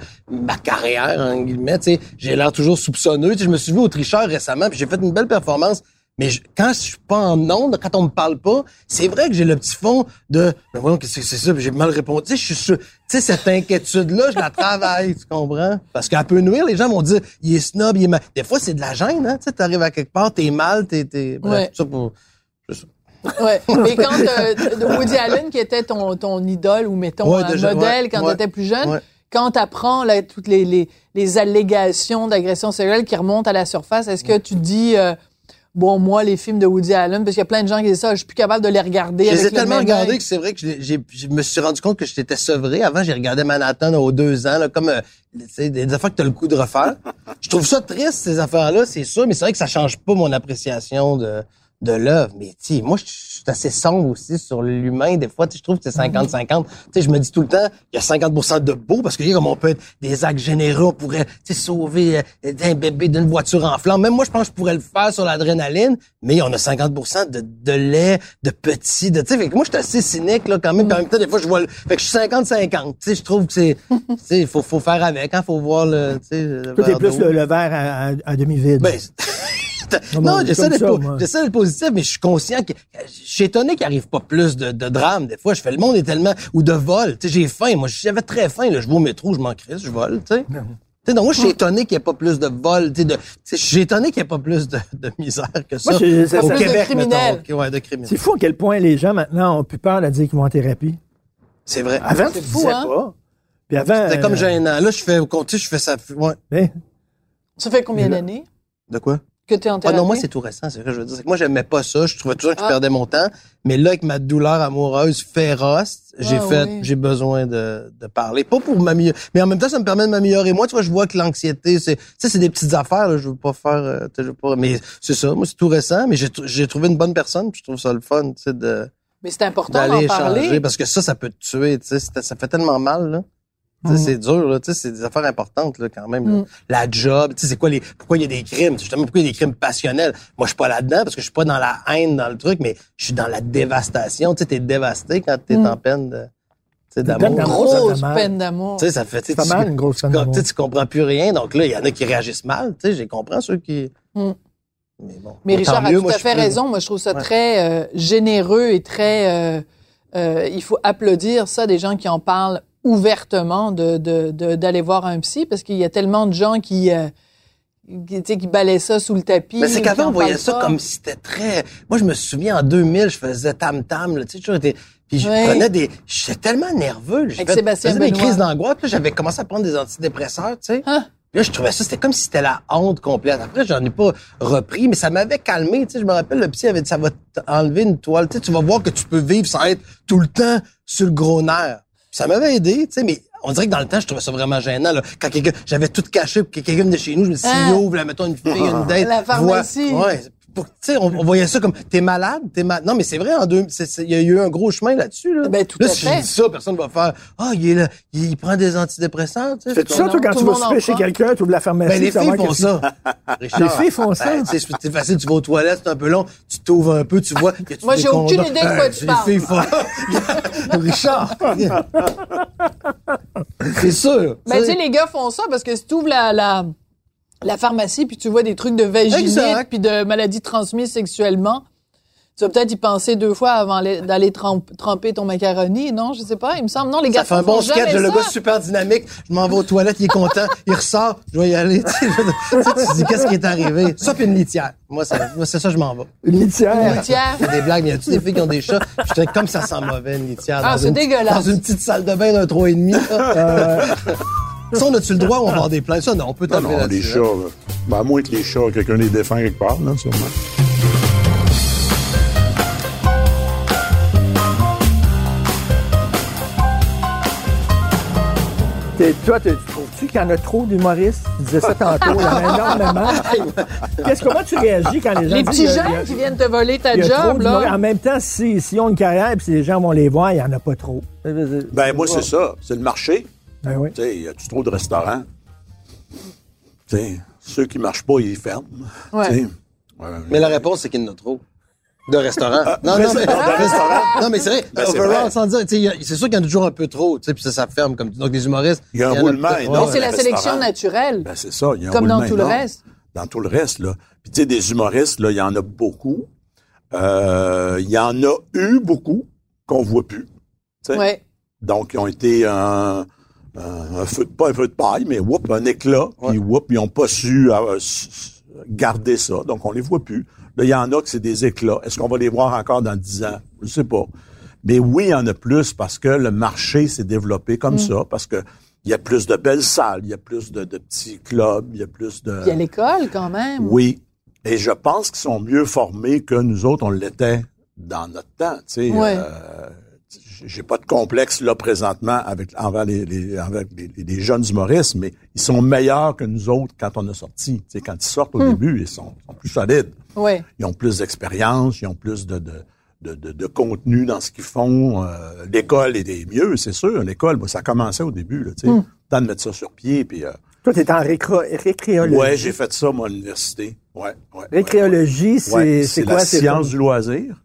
S5: carrière, en guillemets. Tu sais, j'ai l'air toujours soupçonneux. Tu sais, je me suis vu au tricheur récemment, puis j'ai fait une belle performance. Mais je- quand je suis pas en onde, quand on me parle pas, c'est vrai que j'ai le petit fond de ben voyons qu'est-ce que c'est ça, j'ai mal répondu. Tu sais, je suis sûr- tu sais cette inquiétude là, je la travaille, tu comprends? Parce qu'elle peut nuire, les gens vont dire il est snob, il est mal. Des fois c'est de la gêne hein, tu sais, t'arrives à quelque part, t'es mal, t'es t'es bref,
S2: Ouais.
S5: ça pour
S2: Ouais. Mais quand euh, Woody Allen, qui était ton, ton idole ou mettons
S5: Ouais,
S2: un
S5: déjà,
S2: modèle
S5: ouais,
S2: quand tu étais plus jeune, quand tu apprends là, toutes les, les, les allégations d'agression sexuelle qui remontent à la surface, est-ce que tu dis euh, bon moi les films de Woody Allen parce qu'il y a plein de gens qui disent ça, je suis plus capable de les regarder.
S5: Je les ai
S2: le
S5: tellement regardés que c'est vrai que je me suis rendu compte que j'étais sevré. Avant, j'ai regardé Manhattan aux deux ans, là, comme euh, tu sais, des affaires que t'as le coup de refaire. je trouve ça triste, ces affaires-là, c'est sûr, mais c'est vrai que ça change pas mon appréciation de, de l'œuvre. Mais tu moi, je suis assez sombre aussi sur l'humain. Des fois, tu je trouve que c'est 50-50. Tu sais, je me dis tout le temps, il y a 50 de beau, parce que, comme on peut être des actes généreux, on pourrait tu sauver euh, un bébé d'une voiture en flamme. Même moi, je pense que je pourrais le faire sur l'adrénaline, mais on a 50 de, de lait, de petit, de, tu sais, moi, je suis assez cynique, là, quand même. Puis en même temps, des fois, je vois le, fait que je suis 50-50. Tu sais, je trouve que c'est, tu sais, il faut, faut faire avec, hein, faut voir le, tu sais,
S3: t'es
S5: verre
S3: plus le, le verre à, à- à demi-vide.
S5: Ben,
S3: Non,
S5: non, j'essaie
S3: comme
S5: d'être positif, mais je suis conscient que je suis étonné qu'il arrive pas plus de, de drames. Des fois, je fais le monde est tellement ou de vol. Tu sais, j'ai faim. Moi, j'avais très faim. Là, je vais au métro, je m'en crisse, je vole. Donc moi, je suis étonné qu'il n'y ait pas plus de vol. Tu sais, de, tu sais, je suis étonné qu'il n'y ait pas plus de, de misère que ça.
S3: Moi, je- ça-
S5: au
S2: de
S5: Québec,
S2: criminels.
S5: mettons. Ok, Ouais, de criminels.
S3: C'est fou à quel point les gens maintenant ont plus peur de dire qu'ils vont en thérapie.
S5: C'est vrai.
S3: Avant, tu
S2: C'est fou,
S3: disais
S2: hein?
S3: pas. Puis avant.
S5: C'était comme
S3: euh,
S5: gênant. Là, je fais au compte, je fais ça. Ouais.
S2: Ça fait combien d'années?
S5: De quoi?
S2: Que tu es en
S5: Ah
S2: thérapie?
S5: non, moi, c'est tout récent, c'est ce que je veux dire. C'est que moi, j'aimais pas ça. Je trouvais toujours que je
S2: Ah.
S5: perdais mon temps. Mais là, avec ma douleur amoureuse féroce, j'ai
S2: Ah,
S5: fait,
S2: oui.
S5: j'ai besoin de, de parler. Pas pour m'améliorer, mais en même temps, ça me permet de m'améliorer. Moi, tu vois, je vois que l'anxiété, c'est, tu sais, c'est des petites affaires, là. Je veux pas faire, euh, je veux pas, mais c'est ça. Moi, c'est tout récent, mais j'ai, tr- j'ai trouvé une bonne personne, puis je trouve ça le fun, tu sais, de,
S2: Mais c'est important d'en
S5: d'aller
S2: parler.
S5: parce que ça, ça peut te tuer, tu sais. Ça fait tellement mal, là. Tu sais, C'est dur, là. Tu sais, c'est des affaires importantes, là, quand même. là. La job, tu sais, c'est quoi les, pourquoi il y a des crimes? Justement, pourquoi il y a des crimes passionnels? Moi, je suis pas là-dedans parce que je suis pas dans la haine, dans le truc, mais je suis dans la dévastation. Tu sais, t'es dévasté quand t'es en peine de, tu d'amour.
S3: ça
S2: Grosse peine d'amour.
S5: Tu sais, ça fait, tu sais,
S3: Ça fait mal, une grosse peine
S5: tu,
S3: d'amour.
S5: tu sais, tu comprends plus rien. Donc là, il y en a qui réagissent mal. Tu sais, j'ai comprends ceux qui.
S2: Mm.
S5: Mais bon.
S2: Mais Richard a
S5: mieux,
S2: tout
S5: moi,
S2: à fait raison. Moi, je trouve ça
S5: Ouais.
S2: très euh, généreux et très... euh, euh, il faut applaudir ça des gens qui en parlent ouvertement de d'aller voir un psy parce qu'il y a tellement de gens qui... euh, qui, balaient ça sous le tapis.
S5: Mais c'est
S2: ou
S5: qu'avant, on voyait ça
S2: pas.
S5: comme si c'était très. Moi, je me souviens, en 2000, je faisais tam-tam, là, tu sais, toujours été. Puis je prenais des. J'étais tellement nerveux. je faisais des crises d'angoisse. J'avais commencé à prendre des antidépresseurs, tu sais.
S2: Hein?
S5: Puis Là, je trouvais ça, c'était comme si c'était la honte complète. Après, j'en ai pas repris, mais ça m'avait calmé. Tu sais, je me rappelle, le psy avait dit, ça va t'enlever une toile. Tu sais, tu vas voir que tu peux vivre sans être tout le temps sur le gros nerf. Ça m'avait aidé, tu sais, mais on dirait que dans le temps, je trouvais ça vraiment gênant. Là. Quand quelqu'un, j'avais tout caché que quelqu'un venait chez nous, je me suis dit,
S2: Ah.
S5: s'il ouvre, là, mettons une fille, une date.
S2: La pharmacie.
S5: voit- ouais. Pour- Tu sais, on, on voyait ça comme, t'es malade, t'es malade. Non, mais c'est vrai, en deux, il y a eu un gros chemin là-dessus, là.
S2: Ben, tout
S5: là,
S2: à
S5: si
S2: fait.
S5: je dis ça, personne va faire, ah, il est là, il, il prend des antidépresseurs, tu sais.
S3: Fais-tu
S5: c'est
S3: ça, toi, quand
S2: tout
S3: tu vas souper chez quelqu'un, tu ouvres la pharmacie,
S5: Ben, les filles font ça. Richard,
S3: Les filles font ça?
S5: Ben, c'est facile, tu vas aux toilettes, c'est un peu long, tu t'ouvres un peu, tu vois.
S2: Moi, j'ai aucune idée de quoi tu
S5: les
S2: parles.
S5: filles font- Richard! c'est sûr.
S2: Ben, tu sais, les gars font ça parce que si tu ouvres la, la, la pharmacie puis tu vois des trucs de vaginite puis de maladies transmises sexuellement, tu vas peut-être y penser deux fois avant d'aller tremp- tremper ton macaroni, non? Je sais pas, il me semble. Non, les
S5: Ça
S2: gars
S5: fait un bon sketch, le gars super dynamique. Je m'en vais aux toilettes, il est content, il ressort, je vais y aller. Tu te dis, qu'est-ce qui est arrivé? Ça, puis une litière. Moi, ça- moi, c'est ça, je m'en vais.
S3: Une litière.
S2: Litière.
S5: Il y a des blagues, mais y a-tu des filles qui ont des chats? Je comme ça sent mauvais, une litière.
S2: Ah, c'est
S5: une-
S2: dégueulasse.
S5: Dans une petite salle de bain d'un 3,5. là. Ça, on a-tu le droit on va avoir des plaintes? Ça, non, on peut
S4: Non,
S5: t'enlever
S4: non, les chats,
S5: hein.
S4: là. Ben, à moins que les chats, quelqu'un les défend quelque part, là, sûrement.
S3: T'es- Toi, tu tu trouves-tu qu'il y en a trop d'humoristes? Tu disais ça tantôt, il y en a énormément. Qu'est-ce, comment tu réagis quand les gens
S2: Les
S3: disent,
S2: petits jeunes qui viennent te voler ta job, là.
S3: En même temps, si, si ont une carrière et si les gens vont les voir, il n'y en a pas trop.
S4: Ben, moi, c'est ça. C'est le marché.
S3: Ben oui.
S4: Tu sais, y a-tu trop de restaurants? Tu sais, ceux qui marchent pas, ils ferment.
S2: Ouais.
S4: Ouais.
S5: Mais la réponse, c'est qu'il y en a trop. De restaurants. non, non, mais,
S4: de restaurants.
S5: non, mais c'est vrai.
S4: Ben, c'est
S5: overall,
S4: vrai.
S5: sans dire, c'est sûr qu'il y en a toujours un peu trop, tu sais, puis ça, ça ferme comme, donc des humoristes.
S4: Il y a un
S5: en
S4: roulement.
S2: Mais c'est la
S4: le
S2: sélection naturelle.
S4: Ben, c'est ça. Il y a un
S2: Comme dans tout le reste.
S4: Dans tout le reste, là. Puis, tu sais, des humoristes, là, il y en a beaucoup. Euh, Il y en a eu beaucoup qu'on voit plus. Tu sais.
S2: Ouais.
S4: Donc, ils ont été un, un feu, de- pas un feu de paille, mais whoop, un éclat. Puis whoop, ils n'ont pas su euh, garder ça. Donc, on les voit plus. Là, il y en a que c'est des éclats. Est-ce qu'on va les voir encore dans 10 ans? Je sais pas. Mais oui, il y en a plus parce que le marché s'est développé comme ça, parce que il y a plus de belles salles, il y a plus de, de petits clubs, il y a plus de...
S2: Puis à l'école, quand même.
S4: Oui. Et je pense qu'ils sont mieux formés que nous autres, on l'était dans notre temps. Tu sais,
S2: Ouais.
S4: Euh, j'ai pas de complexe là présentement avec envers les, les, envers les, les- les jeunes humoristes, mais ils sont meilleurs que nous autres quand on a sorti. Quand ils sortent au
S2: Hmm.
S4: début, ils sont, sont plus solides.
S2: Ouais.
S4: Ils ont plus d'expérience, ils ont plus de, de, de, de, de contenu dans ce qu'ils font. Euh, l'école est des mieux, c'est sûr. L'école, moi, ça commençait au début. Là, sais,
S2: Hmm.
S4: Temps de mettre ça sur pied, puis... Euh,
S3: Toi, tu es en récréologie.
S4: ouais, j'ai fait ça, moi, à l'université. Ouais, ouais.
S3: Récréologie, c'est
S4: Ouais,
S3: c'est
S4: c'est
S3: quoi?
S4: la
S3: C'est
S4: science
S3: comme-
S4: du loisir.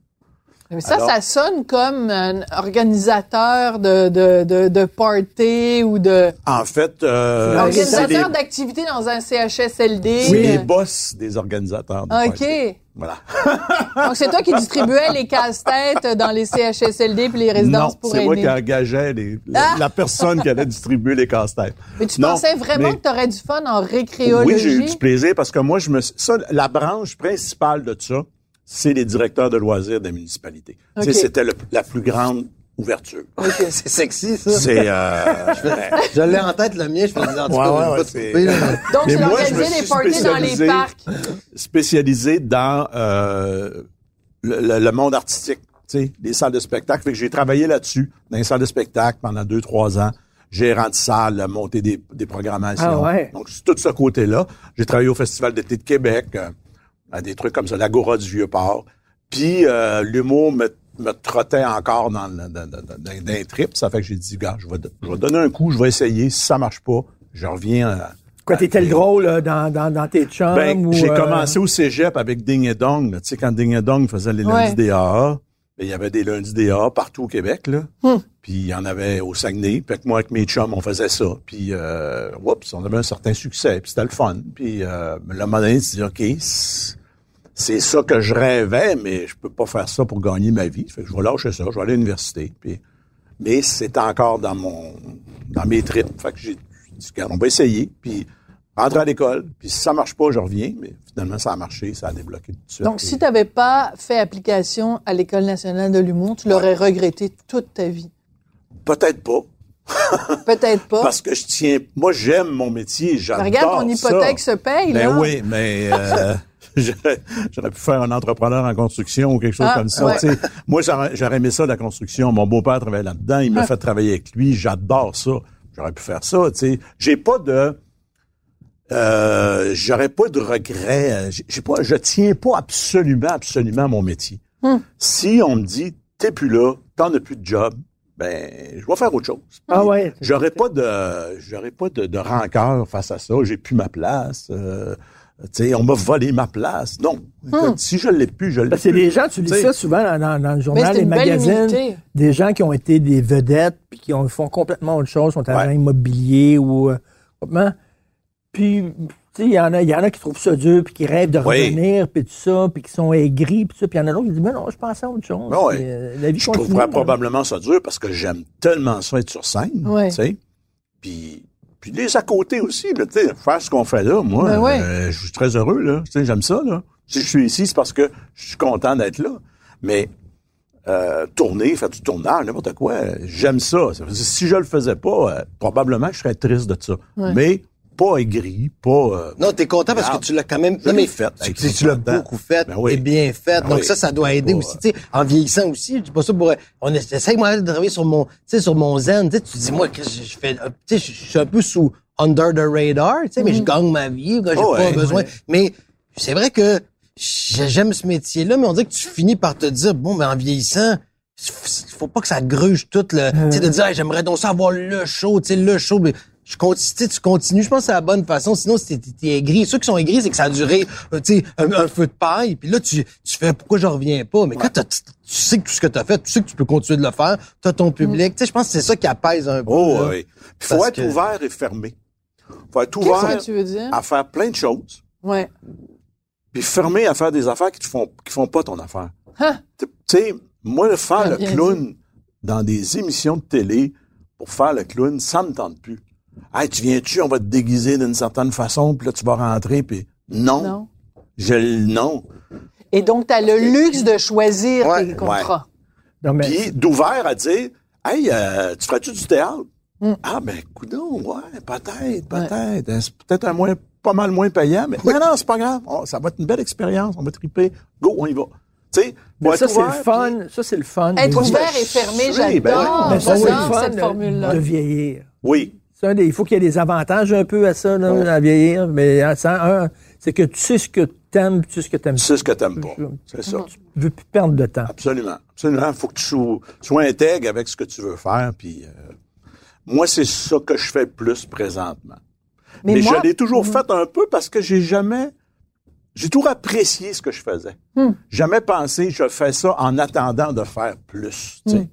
S2: Mais ça,
S4: Alors-
S2: ça sonne comme un organisateur de, de, de, de party ou de...
S4: En fait, euh,
S2: Organisateur d'activités dans un CHSLD.
S4: c'est les boss des organisateurs. de
S2: OK.
S4: party. Voilà.
S2: Donc, c'est toi qui distribuais les casse-têtes dans les CHSLD puis les résidences
S4: non,
S2: pour
S4: c'est moi qui engageais les- la,
S2: Ah!
S4: la personne qui allait distribuer les casse-têtes.
S2: Mais tu
S4: Non,
S2: pensais vraiment
S4: mais-
S2: que tu aurais du fun en récréologie?
S4: Oui, j'ai eu du plaisir parce que moi, je me, ça, la branche principale de ça, c'est les directeurs de loisirs des municipalités. Tu sais,
S2: OK.
S4: C'était le- la plus grande ouverture.
S5: C'est sexy, ça.
S4: C'est, euh,
S5: Je l'ai en tête, le mien, je fais des en tout
S4: Ouais,
S5: cas,
S4: ouais, ouais, c'est-
S5: couper.
S2: Donc,
S4: Mais
S2: c'est
S4: moi, je me suis
S2: des parties dans les
S4: spécialisé-
S2: parcs.
S4: spécialisé dans euh, le, le- le monde artistique, tu sais, les salles de spectacle. Fait que j'ai travaillé là-dessus, dans les salles de spectacle pendant deux, trois ans. Gérant de salle, monter des, des programmations.
S3: Ah ouais.
S4: Donc, c'est tout ce côté-là. J'ai travaillé au Festival d'été de Québec, euh, à des trucs comme ça, l'Agora du Vieux-Port. Puis, euh, l'humour me me trottait encore dans, le- dans, dans, dans, dans les trips. Ça fait que j'ai dit, gars, je vais, je vais donner un coup, je vais essayer. Si ça marche pas, je reviens. à-
S3: Quoi, t'étais le gros là, dans, dans, dans tes chums?
S4: Ben, j'ai
S3: euh,
S4: commencé au cégep avec Ding et Dong. là. Tu sais, quand Ding et Dong faisait les
S2: Ouais.
S4: lundis des AA, ben, il y avait des lundis des AA partout au Québec, là.
S3: Hmm.
S4: Puis il y en avait au Saguenay. Puis moi, avec mes chums, on faisait ça. Puis, euh, oups, on avait un certain succès. Puis c'était le fun. Puis, euh, le moment donné, tu dis, OK, c'est- c'est ça que je rêvais, mais je peux pas faire ça pour gagner ma vie. Fait que je vais lâcher ça. Je vais aller à l'université. Puis, mais c'est encore dans mon, dans mes tripes. Fait que j'ai dit, regarde, on va essayer. Puis, rentrer à l'école. Puis, si ça marche pas, je reviens. Mais finalement, ça a marché. Ça a débloqué tout de suite.
S2: Donc, si tu n'avais pas fait application à l'École nationale de l'humour, tu l'aurais regretté toute ta vie?
S4: Peut-être pas.
S2: Peut-être pas.
S4: Parce que je tiens, moi, j'aime mon métier. J'adore
S2: regarde, ton hypothèque
S4: ça.
S2: se paye,
S4: Ben
S2: là.
S4: oui, mais euh, j'aurais pu faire un entrepreneur en construction ou quelque chose
S2: Ah,
S4: comme ça.
S2: ouais.
S4: Moi, j'aurais aimé ça, la construction. Mon beau-père travaillait là-dedans. Il m'a
S2: Ah.
S4: fait travailler avec lui. J'adore ça. J'aurais pu faire ça. Sais. J'ai pas de... Euh, j'aurais pas de regrets. J'ai j'ai pas, je tiens pas absolument, absolument à mon métier.
S2: Hmm.
S4: Si on me dit, t'es plus là, t'en as plus de job, ben, je vais faire autre chose.
S3: Ah ouais.
S4: J'aurais pas de, j'aurais pas de, de rancœur face à ça. J'ai plus ma place. Euh, sais, on m'a volé ma place. Non. Écoute, Si je l'ai plus, je l'ai
S3: Parce que
S4: plus.
S3: les gens, tu lis
S4: T'sais.
S3: ça souvent dans, dans- dans le journal,
S2: c'est
S3: les magazines,
S2: humilité.
S3: des gens qui ont été des vedettes puis qui ont, font complètement autre chose, sont agents
S4: Ouais.
S3: immobiliers ou euh, complètement. Puis, tu sais, il y en a, il y en a qui trouvent ça dur puis qui rêvent de
S4: Oui.
S3: revenir puis tout ça puis qui sont aigris puis tout ça. Puis il y en a d'autres qui disent, mais non, je pensais à autre chose.
S4: Ouais.
S3: Euh, la vie
S4: je
S3: continue.
S4: trouverais probablement ça dur parce que j'aime tellement ça être sur scène.
S2: Ouais.
S4: Tu sais. Puis, puis les à côté aussi, là, tu sais, faire ce qu'on fait là, moi,
S2: Ben ouais.
S4: euh, je suis très heureux, là. Tu sais, j'aime ça, là. Si je suis ici, c'est parce que je suis content d'être là. Mais euh, tourner, faire du tournage, n'importe quoi, j'aime ça. Si je le faisais pas, euh, probablement que je serais triste de ça.
S2: Ouais.
S4: Mais pas aigri, pas... euh,
S5: Non, t'es content parce que tu l'as quand même.
S4: je
S5: Non, mais
S4: fait
S5: tu,
S4: avec
S5: tu- tu l'as beaucoup fait
S4: Ben oui.
S5: et bien fait.
S4: Ben
S5: Donc
S4: oui.
S5: ça, ça doit aider
S4: Pas-
S5: aussi. Tu sais, en vieillissant aussi, dis pas ça pour. On essa- essaye moi de travailler sur mon, tu sais, sur mon zen. Tu sais, tu dis moi que je, je fais, euh, tu sais, je, je suis un peu sous under the radar. Tu sais, mais je gagne ma vie. J'ai
S4: Oh,
S5: pas
S4: ouais,
S5: besoin.
S4: ouais.
S5: Mais c'est vrai que j'ai- j'aime ce métier-là, mais on dirait que tu finis par te dire bon, mais en vieillissant. Faut pas que ça gruge tout le, tu sais, de dire, Hey, j'aimerais donc ça avoir le show, tu sais, le show, mais je continue, tu tu continues, je pense que c'est la bonne façon, sinon, si t'es, aigri, ceux qui sont aigris, c'est que ça a duré, euh, tu sais, un, un feu de paille, puis là, tu, tu fais, pourquoi je reviens pas? Mais quand t'as- tu sais que tout ce que t'as fait, tu sais que tu peux continuer de le faire, t'as ton public, tu sais, je pense que c'est ça qui apaise un peu.
S4: Oh,
S5: là.
S4: oui. Puis faut être
S5: que-
S4: ouvert et fermé. faut être ouvert
S2: que tu veux dire?
S4: à faire plein de choses,
S2: Ouais.
S4: puis fermé à faire des affaires qui te font, qui font pas ton affaire.
S2: Hein?
S4: Tu tu sais, moi, le faire
S2: Ah,
S4: le clown dans des émissions de télé pour faire le clown, ça me tente plus. Hey, tu viens-tu, on va te déguiser d'une certaine façon, puis là, tu vas rentrer, puis non.
S2: Non.
S4: Je, non.
S2: Et donc, tu as le luxe de choisir
S5: Ouais,
S2: tes contrats.
S3: Non, mais
S4: Puis d'ouvert à dire, hey, euh, tu ferais-tu du théâtre?
S2: Mm.
S4: Ah, ben, coudon, ouais, peut-être, peut-être. C'est peut-être un moins, pas mal moins payant, mais non, non, c'est pas grave. Oh, ça va être une belle expérience. On va triper. Go, on y va. Tu sais,
S3: ça,
S4: être
S3: c'est le
S4: ouvert,
S3: fun.
S4: puis-
S3: Ça, c'est le fun.
S2: Être ouvert et fermé,
S4: ben
S2: j'adore.
S3: Mais ça, c'est le fun
S2: cette formule-là.
S3: de vieillir.
S4: Oui.
S3: C'est un des- il faut qu'il y ait des avantages un peu à ça, là, à vieillir. Mais ça, un, c'est que tu sais ce que t'aimes, tu sais ce que t'aimes
S4: Tu sais ce que t'aimes pas. C'est ça.
S3: Tu veux plus perdre de temps.
S4: Absolument. Absolument. Faut que tu sois, sois intègre avec ce que tu veux faire. Puis, euh, moi, c'est ça que je fais le plus présentement.
S2: Mais
S4: Mais,
S2: moi-
S4: je l'ai toujours fait un peu parce que j'ai jamais, j'ai toujours apprécié ce que je faisais.
S2: Hmm.
S4: Jamais pensé, je fais ça en attendant de faire plus. tu sais.
S2: Hmm.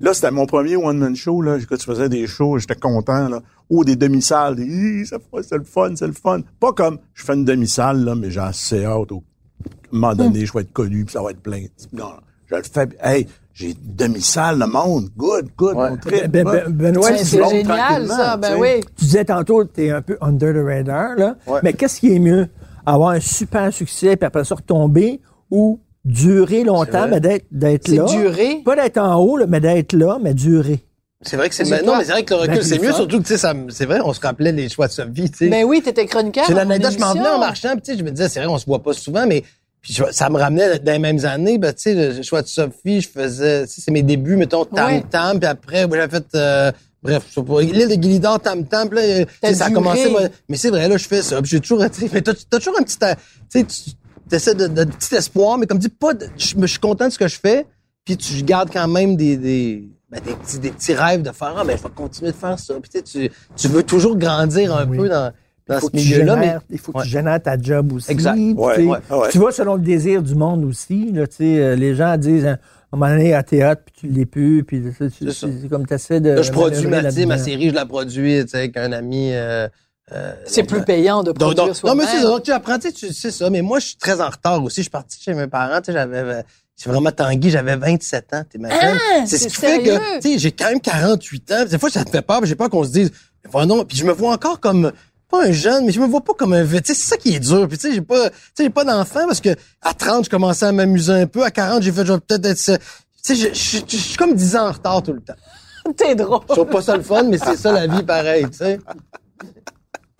S4: Là, c'était mon premier one-man show. Là. Quand tu faisais des shows, j'étais content. Là. Ou des demi-salles. Fait- C'est le fun, c'est le fun. Pas comme je fais une demi-salle, là, mais j'ai assez hâte. Au à un moment donné, je vais être connu, puis ça va être plein. Non, je le fais. Hey, j'ai une demi-salle, le monde. Good, good.
S5: Ouais.
S4: on tripe,
S3: Ben-
S4: va.
S3: ben- Benoît,
S2: c'est génial, ça. Ben oui.
S3: Tu disais tantôt, tu es un peu under the radar, là.
S5: Ouais.
S3: Mais qu'est-ce qui est mieux? Avoir un super succès, puis après ça retomber, ou durer longtemps, mais d'être, d'être
S2: C'est
S3: là?
S2: durer.
S3: Pas d'être en haut, là, mais d'être là, mais durer.
S5: C'est vrai que c'est,
S2: C'est
S5: mais non, mais c'est vrai que le recul,
S3: Ben,
S5: c'est
S3: c'est
S5: mieux, surtout que, tu sais, ça, me- c'est vrai, on se rappelait les choix de sa vie, tu sais.
S2: Ben oui, t'étais chroniqueur.
S5: J'ai l'anecdote, je m'en venais en marchant, puis tu sais, je me disais, c'est vrai, on se voit pas souvent, mais puis je- ça me ramenait dans les mêmes années, ben, tu sais, le choix de Sophie, je faisais, tu sais, c'est mes débuts, mettons, Tam
S2: Ouais.
S5: Tam, puis après, j'avais fait, euh, bref, je sais pas, l'île de Guilidor, Tam Tam, puis là, euh, ça a
S2: duré.
S5: commencé, moi, mais c'est vrai, là, je fais ça, puis j'ai toujours, tu sais, mais t'as, t'as toujours un petit, euh, tu sais, tu essaies de, de, petit espoir, mais comme dit, pas, de- je, je suis content de ce que je fais, puis tu gardes quand même des, des, ben, des, petits, des petits rêves de faire, ah, ben, je vais continuer de faire ça. Puis tu, tu, veux toujours grandir un peu dans, dans ce milieu-là, mais
S3: il faut que
S5: Ouais.
S3: tu génères ta job aussi.
S5: Exact.
S3: puis
S4: Ouais, ouais, ouais.
S3: Tu vas selon le désir du monde aussi. Là, tu sais, euh, les gens disent hein, à un moment donné à théâtre, puis tu l'es plus, puis
S5: C'est
S3: comme tu essaies de.
S5: là, je produis ma, ma série, je la produis, tu sais, avec un ami. euh, euh,
S2: C'est plus payant de
S5: Donc,
S2: produire
S5: donc, non, mais
S2: soi-même.
S5: c'est donc tu apprends, tu sais, ça. Mais moi, je suis très en retard aussi. Je suis parti chez mes parents, tu sais, j'avais, euh, c'est vraiment tanguy, j'avais 27 ans, t'imagines?
S2: Ah,
S5: c'est ce qui fait que, tu sais, j'ai quand même 48 ans. Des fois, ça te fait peur, j'ai peur qu'on se dise, mais voilà, non. Puis je me vois encore comme, pas un jeune, mais je me vois pas comme un vieux. C'est ça qui est dur. Puis tu sais, j'ai pas, tu sais, j'ai pas d'enfant parce que à 30, je commençais à m'amuser un peu. À 40, j'ai fait, je vais peut-être être, tu sais, je suis comme 10 ans en retard tout le temps.
S2: T'es drôle.
S5: Je trouve pas ça le fun, mais c'est ça la vie pareil, tu sais.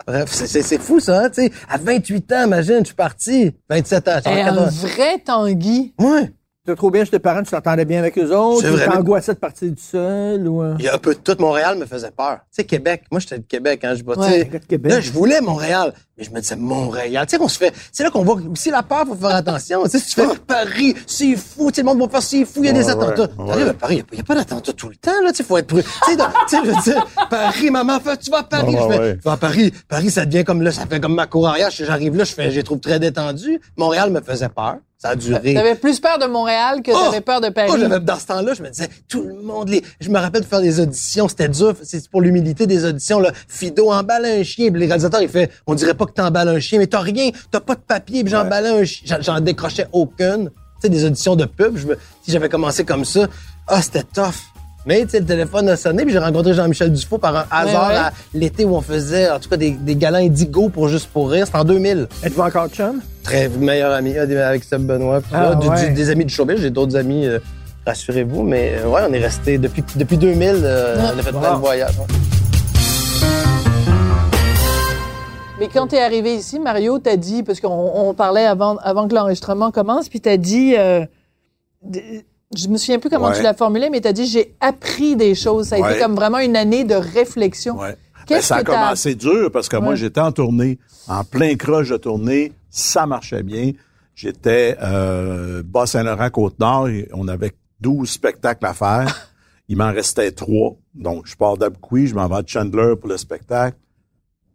S5: Bref, c'est- fou ça, hein, tu sais. À 28 ans, imagine, je suis parti. 27 ans, j'ai
S2: un vrai Tanguy.
S5: Ouais.
S3: T'as trop bien chez tes parents, tu t'entendais bien avec eux autres.
S5: C'est
S3: Tu t'angoissais de partir du seul ou. euh,
S5: Il y a un peu de tout. Montréal me faisait peur. Tu sais, Québec. Moi, j'étais de Québec, hein. Je tu
S3: Québec.
S5: Là, je voulais Montréal. Mais je me disais Montréal. Tu sais, qu'on se fait, c'est là qu'on voit aussi la peur, faut faire attention. Tu sais, si tu fais Paris, c'est fou. Tu sais, le monde va faire c'est fou, il y a des
S4: Ouais,
S5: attentats.
S4: ouais,
S5: T'arrives
S4: ouais.
S5: à Paris, il n'y a, pas d'attentats tout le temps, là. Tu sais, faut être prudent. Tu sais, tu je veux dire, Paris, maman, fait, tu vas à Paris.
S4: Ouais,
S5: je fais,
S4: ouais.
S5: je vais à Paris. Paris, ça devient comme là, ça fait comme ma cour arrière. J'arrive là, je fais, j'ai trouve très détendu. Montréal me faisait peur. Ça a duré.
S2: T'avais plus peur de Montréal que
S5: Oh!
S2: t'avais peur de Paris.
S5: Oh, dans ce temps-là, je me disais, tout le monde, les, je me rappelle de faire des auditions, c'était dur, c'est pour l'humilité des auditions, là. Fido emballe un chien, puis les réalisateurs, il fait, on dirait pas que t'emballes un chien, mais t'as rien, t'as pas de papier, puis j'emballais un chien, j'en, j'en décrochais aucune. Tu sais, des auditions de pub, je me, si j'avais commencé comme ça, ah, c'était tough. Mais, tu sais, le téléphone a sonné, puis j'ai rencontré Jean-Michel Dufault par un hasard
S2: ouais.
S5: à l'été où on faisait, en tout cas, des, des galants indigo pour Juste pour rire. C'était en 2000
S3: Êtes-vous encore chum?
S5: très meilleur ami euh, avec Seb Benoît. puis
S3: Ah,
S5: là, du- du-
S3: ouais.
S5: des amis du showbiz, j'ai d'autres amis, euh, rassurez-vous, mais euh, ouais, on est resté depuis depuis 2000, euh,
S2: Ah,
S5: on a fait
S3: wow.
S5: plein de voyages.
S2: Mais quand t'es arrivé ici, Mario, t'as dit, parce qu'on on parlait avant, avant que l'enregistrement commence, puis t'as dit, euh, je me souviens plus comment
S4: Ouais.
S2: tu l'as formulé, mais t'as dit, j'ai appris des choses. Ça a
S4: Ouais.
S2: été comme vraiment une année de réflexion.
S4: Ouais. Ben, ça a commencé dur parce que moi, j'étais en tournée, en plein crush de tournée. Ça marchait bien. J'étais euh, Bas-Saint-Laurent, Côte-Nord. et On avait 12 spectacles à faire. Il m'en restait trois. Donc, je pars d'Abqui, je m'en vais à Chandler pour le spectacle.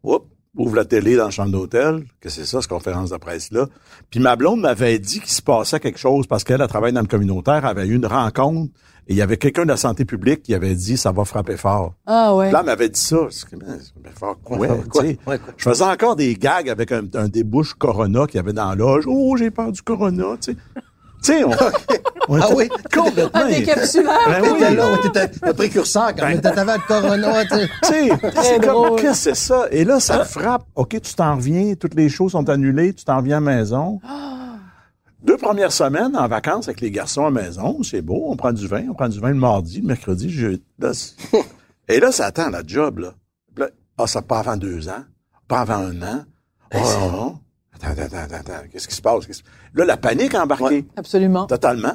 S4: Oups, ouvre la télé dans la chambre d'hôtel. que c'est ça, cette conférence de presse-là? Puis ma blonde m'avait dit qu'il se passait quelque chose parce qu'elle, elle travaille dans le communautaire, avait eu une rencontre et il y avait quelqu'un de la santé publique qui avait dit ça va frapper fort.
S2: Ah ouais.
S4: Là, elle m'avait dit ça. Fort quoi,
S5: Quoi,
S4: tu
S5: quoi,
S4: sais.
S5: ouais, quoi?
S4: Je faisais encore des gags avec un, un débouche Corona qu'il y avait dans la loge. Oh, j'ai peur du Corona, tu sais. Tu sais, on, on
S5: Ah oui?
S4: complètement...
S2: Un décapsuleur.
S4: Ben oui.
S5: T'étais là, t'étais le précurseur quand même. T'avais le corona, tu sais.
S4: C'est comme, qu'est-ce que c'est ça? Et là, ça frappe. OK, tu t'en reviens, toutes les choses sont annulées, tu t'en reviens à la maison. Deux premières semaines en vacances avec les garçons à la maison, c'est beau, on prend du vin, on prend du vin le mardi, le mercredi, je... là, Et là, ça attend la job, là. Ah, ça pas avant deux ans, pas avant un an. Oh, Attends, attends, attends, attends, qu'est-ce qui se passe? Là, la panique a embarqué.
S2: Absolument.
S4: Totalement.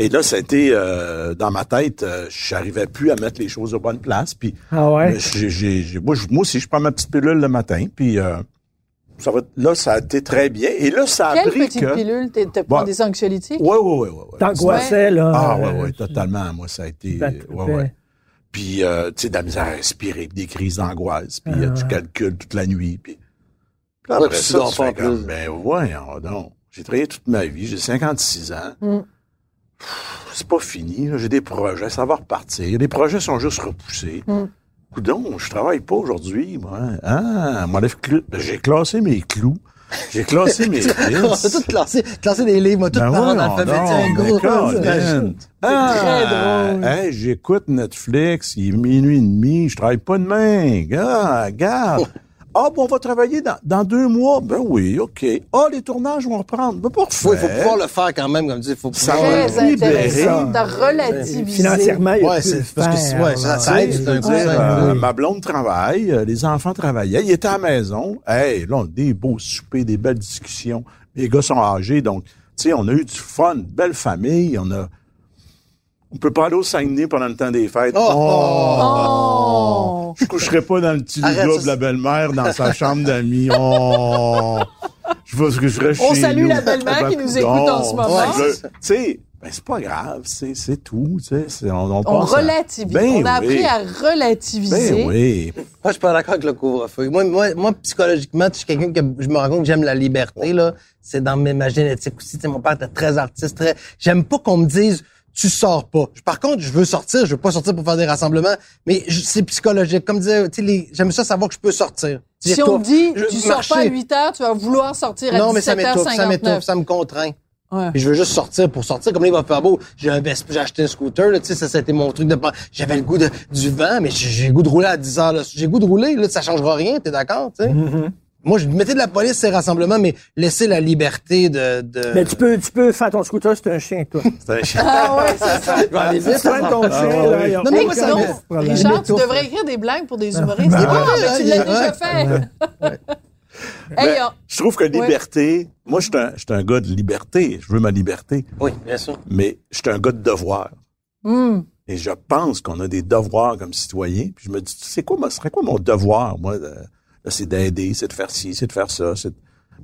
S4: Et là, c'était euh, dans ma tête, euh, j'arrivais plus à mettre les choses aux bonnes places. Puis
S3: Ah ouais?
S4: j'ai- j'ai- moi, je- moi aussi, je prends ma petite pilule le matin. Puis euh, ça va, là, ça a été très bien. Et là, ça a
S2: Quelle
S4: pris
S2: petite
S4: que.
S2: pilule? T'as pris
S4: Bon.
S2: des anxiolytiques?
S4: Ouais, ouais, ouais, ouais. ouais.
S3: T'angoissais, là.
S4: Ah, ouais, ouais, totalement. Moi, ça a été. Ouais, ouais. Puis, euh, tu sais, de la misère à respirer, des crises d'angoisse. Puis, tu calcules toute la nuit. Puis, puis
S5: Ouais, tu
S4: ça, tu fais comme, ben, voyons donc. J'ai travaillé toute ma vie. J'ai 56 ans.
S2: Mm.
S4: C'est pas fini. J'ai des projets. Ça va repartir. Les projets sont juste repoussés.
S2: Mm.
S4: Coudon, je travaille pas aujourd'hui, moi. Ah, moi, clous- j'ai classé mes clous. J'ai classé mes
S5: On a
S4: vis.
S5: tout classé, classé des livres, moi, tout
S4: Ben
S5: par ordre alphabétique,
S4: ben. Ah,
S2: très drôle.
S4: Hey, j'écoute Netflix, il est minuit et demi, je travaille pas demain. Ah, regarde. Ah, bon, on va travailler dans, dans deux mois. Ben oui, OK. Ah, les tournages vont reprendre. Ben, parfait.
S5: Ouais, il faut pouvoir le faire quand même, comme tu dis. Faut
S4: Ça
S5: pouvoir-
S4: va
S2: Très
S4: libérer.
S2: intéressant. T'as relativisé.
S3: Financièrement, il y a
S5: Ouais, c'est
S3: de
S5: parce que
S3: faire,
S5: ouais, ça- ça aide,
S4: dire, euh, ma blonde travaille, euh, les enfants travaillaient, ils étaient à la maison. Hey, là, on a des beaux soupers, des belles discussions. Les gars sont âgés, donc, tu sais, on a eu du fun, une belle famille, on a... On peut pas aller au Saguenay pendant le temps des fêtes.
S5: Oh!
S2: Oh!
S4: Je coucherai pas dans le petit lit de la belle-mère dans sa chambre d'amis. Oh! Je vais, je vais chez
S2: On salue
S4: nous.
S2: la belle-mère qui nous écoute en ce moment.
S4: Tu sais, Ben, c'est pas grave, c'est, c'est tout, tu sais. c'est- On, on
S2: On
S4: à-
S2: relativise.
S4: Ben
S2: on a appris à relativiser.
S4: Ben oui.
S5: Moi, je suis pas d'accord avec le couvre-feu. Moi, moi, moi, psychologiquement, je suis quelqu'un que je me rends compte que j'aime la liberté, là. C'est dans mes- ma génétique aussi. Mon père était très artiste, très, j'aime pas qu'on me dise, tu sors pas. Par contre, je veux sortir, je veux pas sortir pour faire des rassemblements, mais c'est psychologique. Comme disait, tu sais, les- j'aime ça savoir que je peux sortir.
S2: Si on te dit,
S5: je-
S2: tu sors pas à 8 heures, tu vas vouloir sortir à
S5: Non, mais ça m'étouffe, ça
S2: 17h59.
S5: m'étouffe, ça me contraint.
S2: Ouais.
S5: Puis je veux juste sortir pour sortir. Comme là, il va faire beau. J'ai un j'ai acheté un scooter, là, tu sais, ça, c'était mon truc de J'avais le goût de, du vent, mais j'ai j'ai le goût de rouler à 10 heures, là. J'ai le goût de rouler, là, ça changera rien, t'es d'accord, tu sais?
S3: Mm-hmm.
S5: Moi, je mettais de la police, ces rassemblements, mais laisser la liberté de, de...
S3: Mais tu peux, tu peux faire ton scooter, c'est un chien, toi.
S4: C'est un chien.
S2: Ah ouais, c'est ça.
S5: Je vais aller
S3: Si
S5: vite.
S3: tu prends ton chien, là, il y a
S5: Non, mais moi, ça me-.
S2: Richard, tu devrais écrire des blagues pour des humoristes.
S3: Ben
S2: Ah,
S5: ouais,
S2: mais tu
S5: ouais,
S2: l'as
S5: ouais.
S2: déjà fait. Hey,
S4: Ben,
S2: on-
S4: je trouve que liberté, moi, je suis un, je suis un gars de liberté. Je veux ma liberté.
S5: Oui, bien sûr.
S4: Mais je suis un gars de devoir.
S2: Hmm.
S4: Et je pense qu'on a des devoirs comme citoyens. Puis je me dis, c'est quoi, moi, ce serait quoi mon devoir, moi? de- là, c'est d'aider, c'est de faire ci, c'est de faire ça. c'est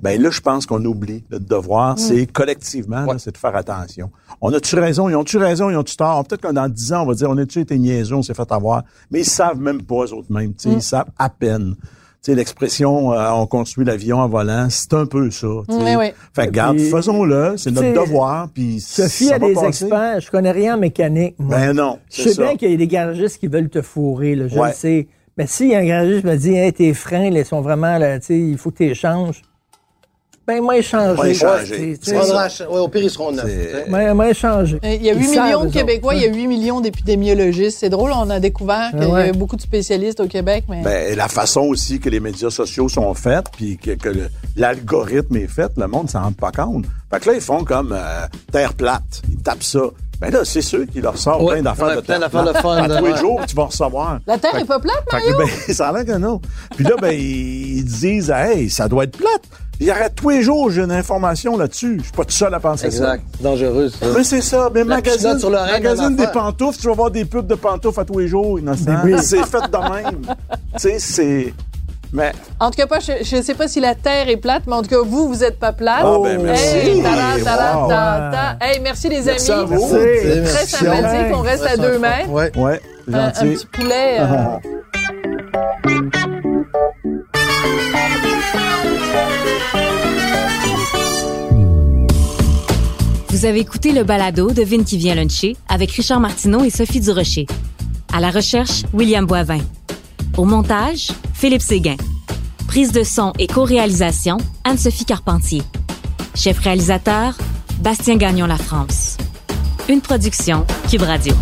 S4: Ben là, je pense qu'on oublie. Le devoir, c'est collectivement, là, c'est de faire attention. On a-tu raison? Ils ont-tu raison? Ils ont-tu tort? Peut-être que dans 10 ans, on va dire, on a-tu été niaiseux, on s'est fait avoir. Mais ils savent même pas, eux autres mêmes. tu sais, Ils savent à peine. Tu sais, l'expression euh, on construit l'avion en volant, c'est un peu ça.
S2: Oui, oui.
S4: Fait que, garde,
S3: Puis,
S4: faisons-le, c'est notre devoir, puis
S3: Sophie a des
S4: passer.
S3: experts. Je connais rien en mécanique, moi.
S4: Ben non,
S3: Je sais
S4: ça.
S3: bien qu'il y a des garagistes qui veulent te fourrer, là, je
S4: Ouais.
S3: le sais. Mais si un garagiste me dit, hey, tes freins, ils sont vraiment, là, tu sais, il faut que tu les changes. Ben, moi, échanger.
S4: Moi, échanger.
S5: ouais, au pire, ils seront neufs.
S3: Moi, moi, échanger.
S2: Il y a 8
S3: Ils savent,
S2: millions de Québécois,
S3: autres.
S2: il y a 8 millions d'épidémiologistes. C'est drôle, on a découvert qu'il y a beaucoup de spécialistes au Québec, mais
S4: Ben, la façon aussi que les médias sociaux sont faits, puis que, l'algorithme est fait, le monde s'en rend pas compte. Fait que là, ils font comme euh, terre plate. Ils tapent ça. Ben là, c'est ceux qui leur
S5: Ouais,
S4: plein d'affaires
S5: ouais,
S4: de
S5: plein
S4: terre
S5: d'affaires de fun,
S4: À tous les jours, tu vas recevoir.
S2: la Terre
S4: Fait
S2: est pas plate,
S4: Fait
S2: Mario?
S4: que, ben, ça a l'air que non. Puis là, ben, ils disent, hey, ça doit être plate. Il y aurait tous les jours, j'ai une information là-dessus. Je suis pas tout seul à penser
S5: Exact. Dangereux, ça.
S4: ça. Mais c'est ça. Mais
S5: La
S4: magazine,
S5: sur
S4: magazine des pantoufles, tu vas voir des pubs de pantoufles à tous les jours, innocent.
S3: Oui.
S4: C'est fait de même. tu sais, c'est... Mais
S2: En tout cas, pas, je ne sais pas si la Terre est plate, mais en tout cas, vous, vous êtes pas plate.
S4: Ah, ben, merci.
S2: Hey, tara, tara,
S4: Wow.
S2: Hey, merci les
S4: Merci à
S2: amis.
S4: vous.
S3: Merci.
S2: Très
S5: Merci.
S2: sympathique. On reste à deux mètres.
S5: Ouais.
S4: Ouais,
S2: Un, un petit poulet. euh,
S8: Vous avez écouté le balado de Vin qui vient luncher avec Richard Martineau et Sophie Durocher. À la recherche, William Boivin. Au montage, Philippe Séguin. Prise de son et co-réalisation, Anne-Sophie Carpentier. Chef réalisateur, Bastien Gagnon La France. Une production, Cube Radio.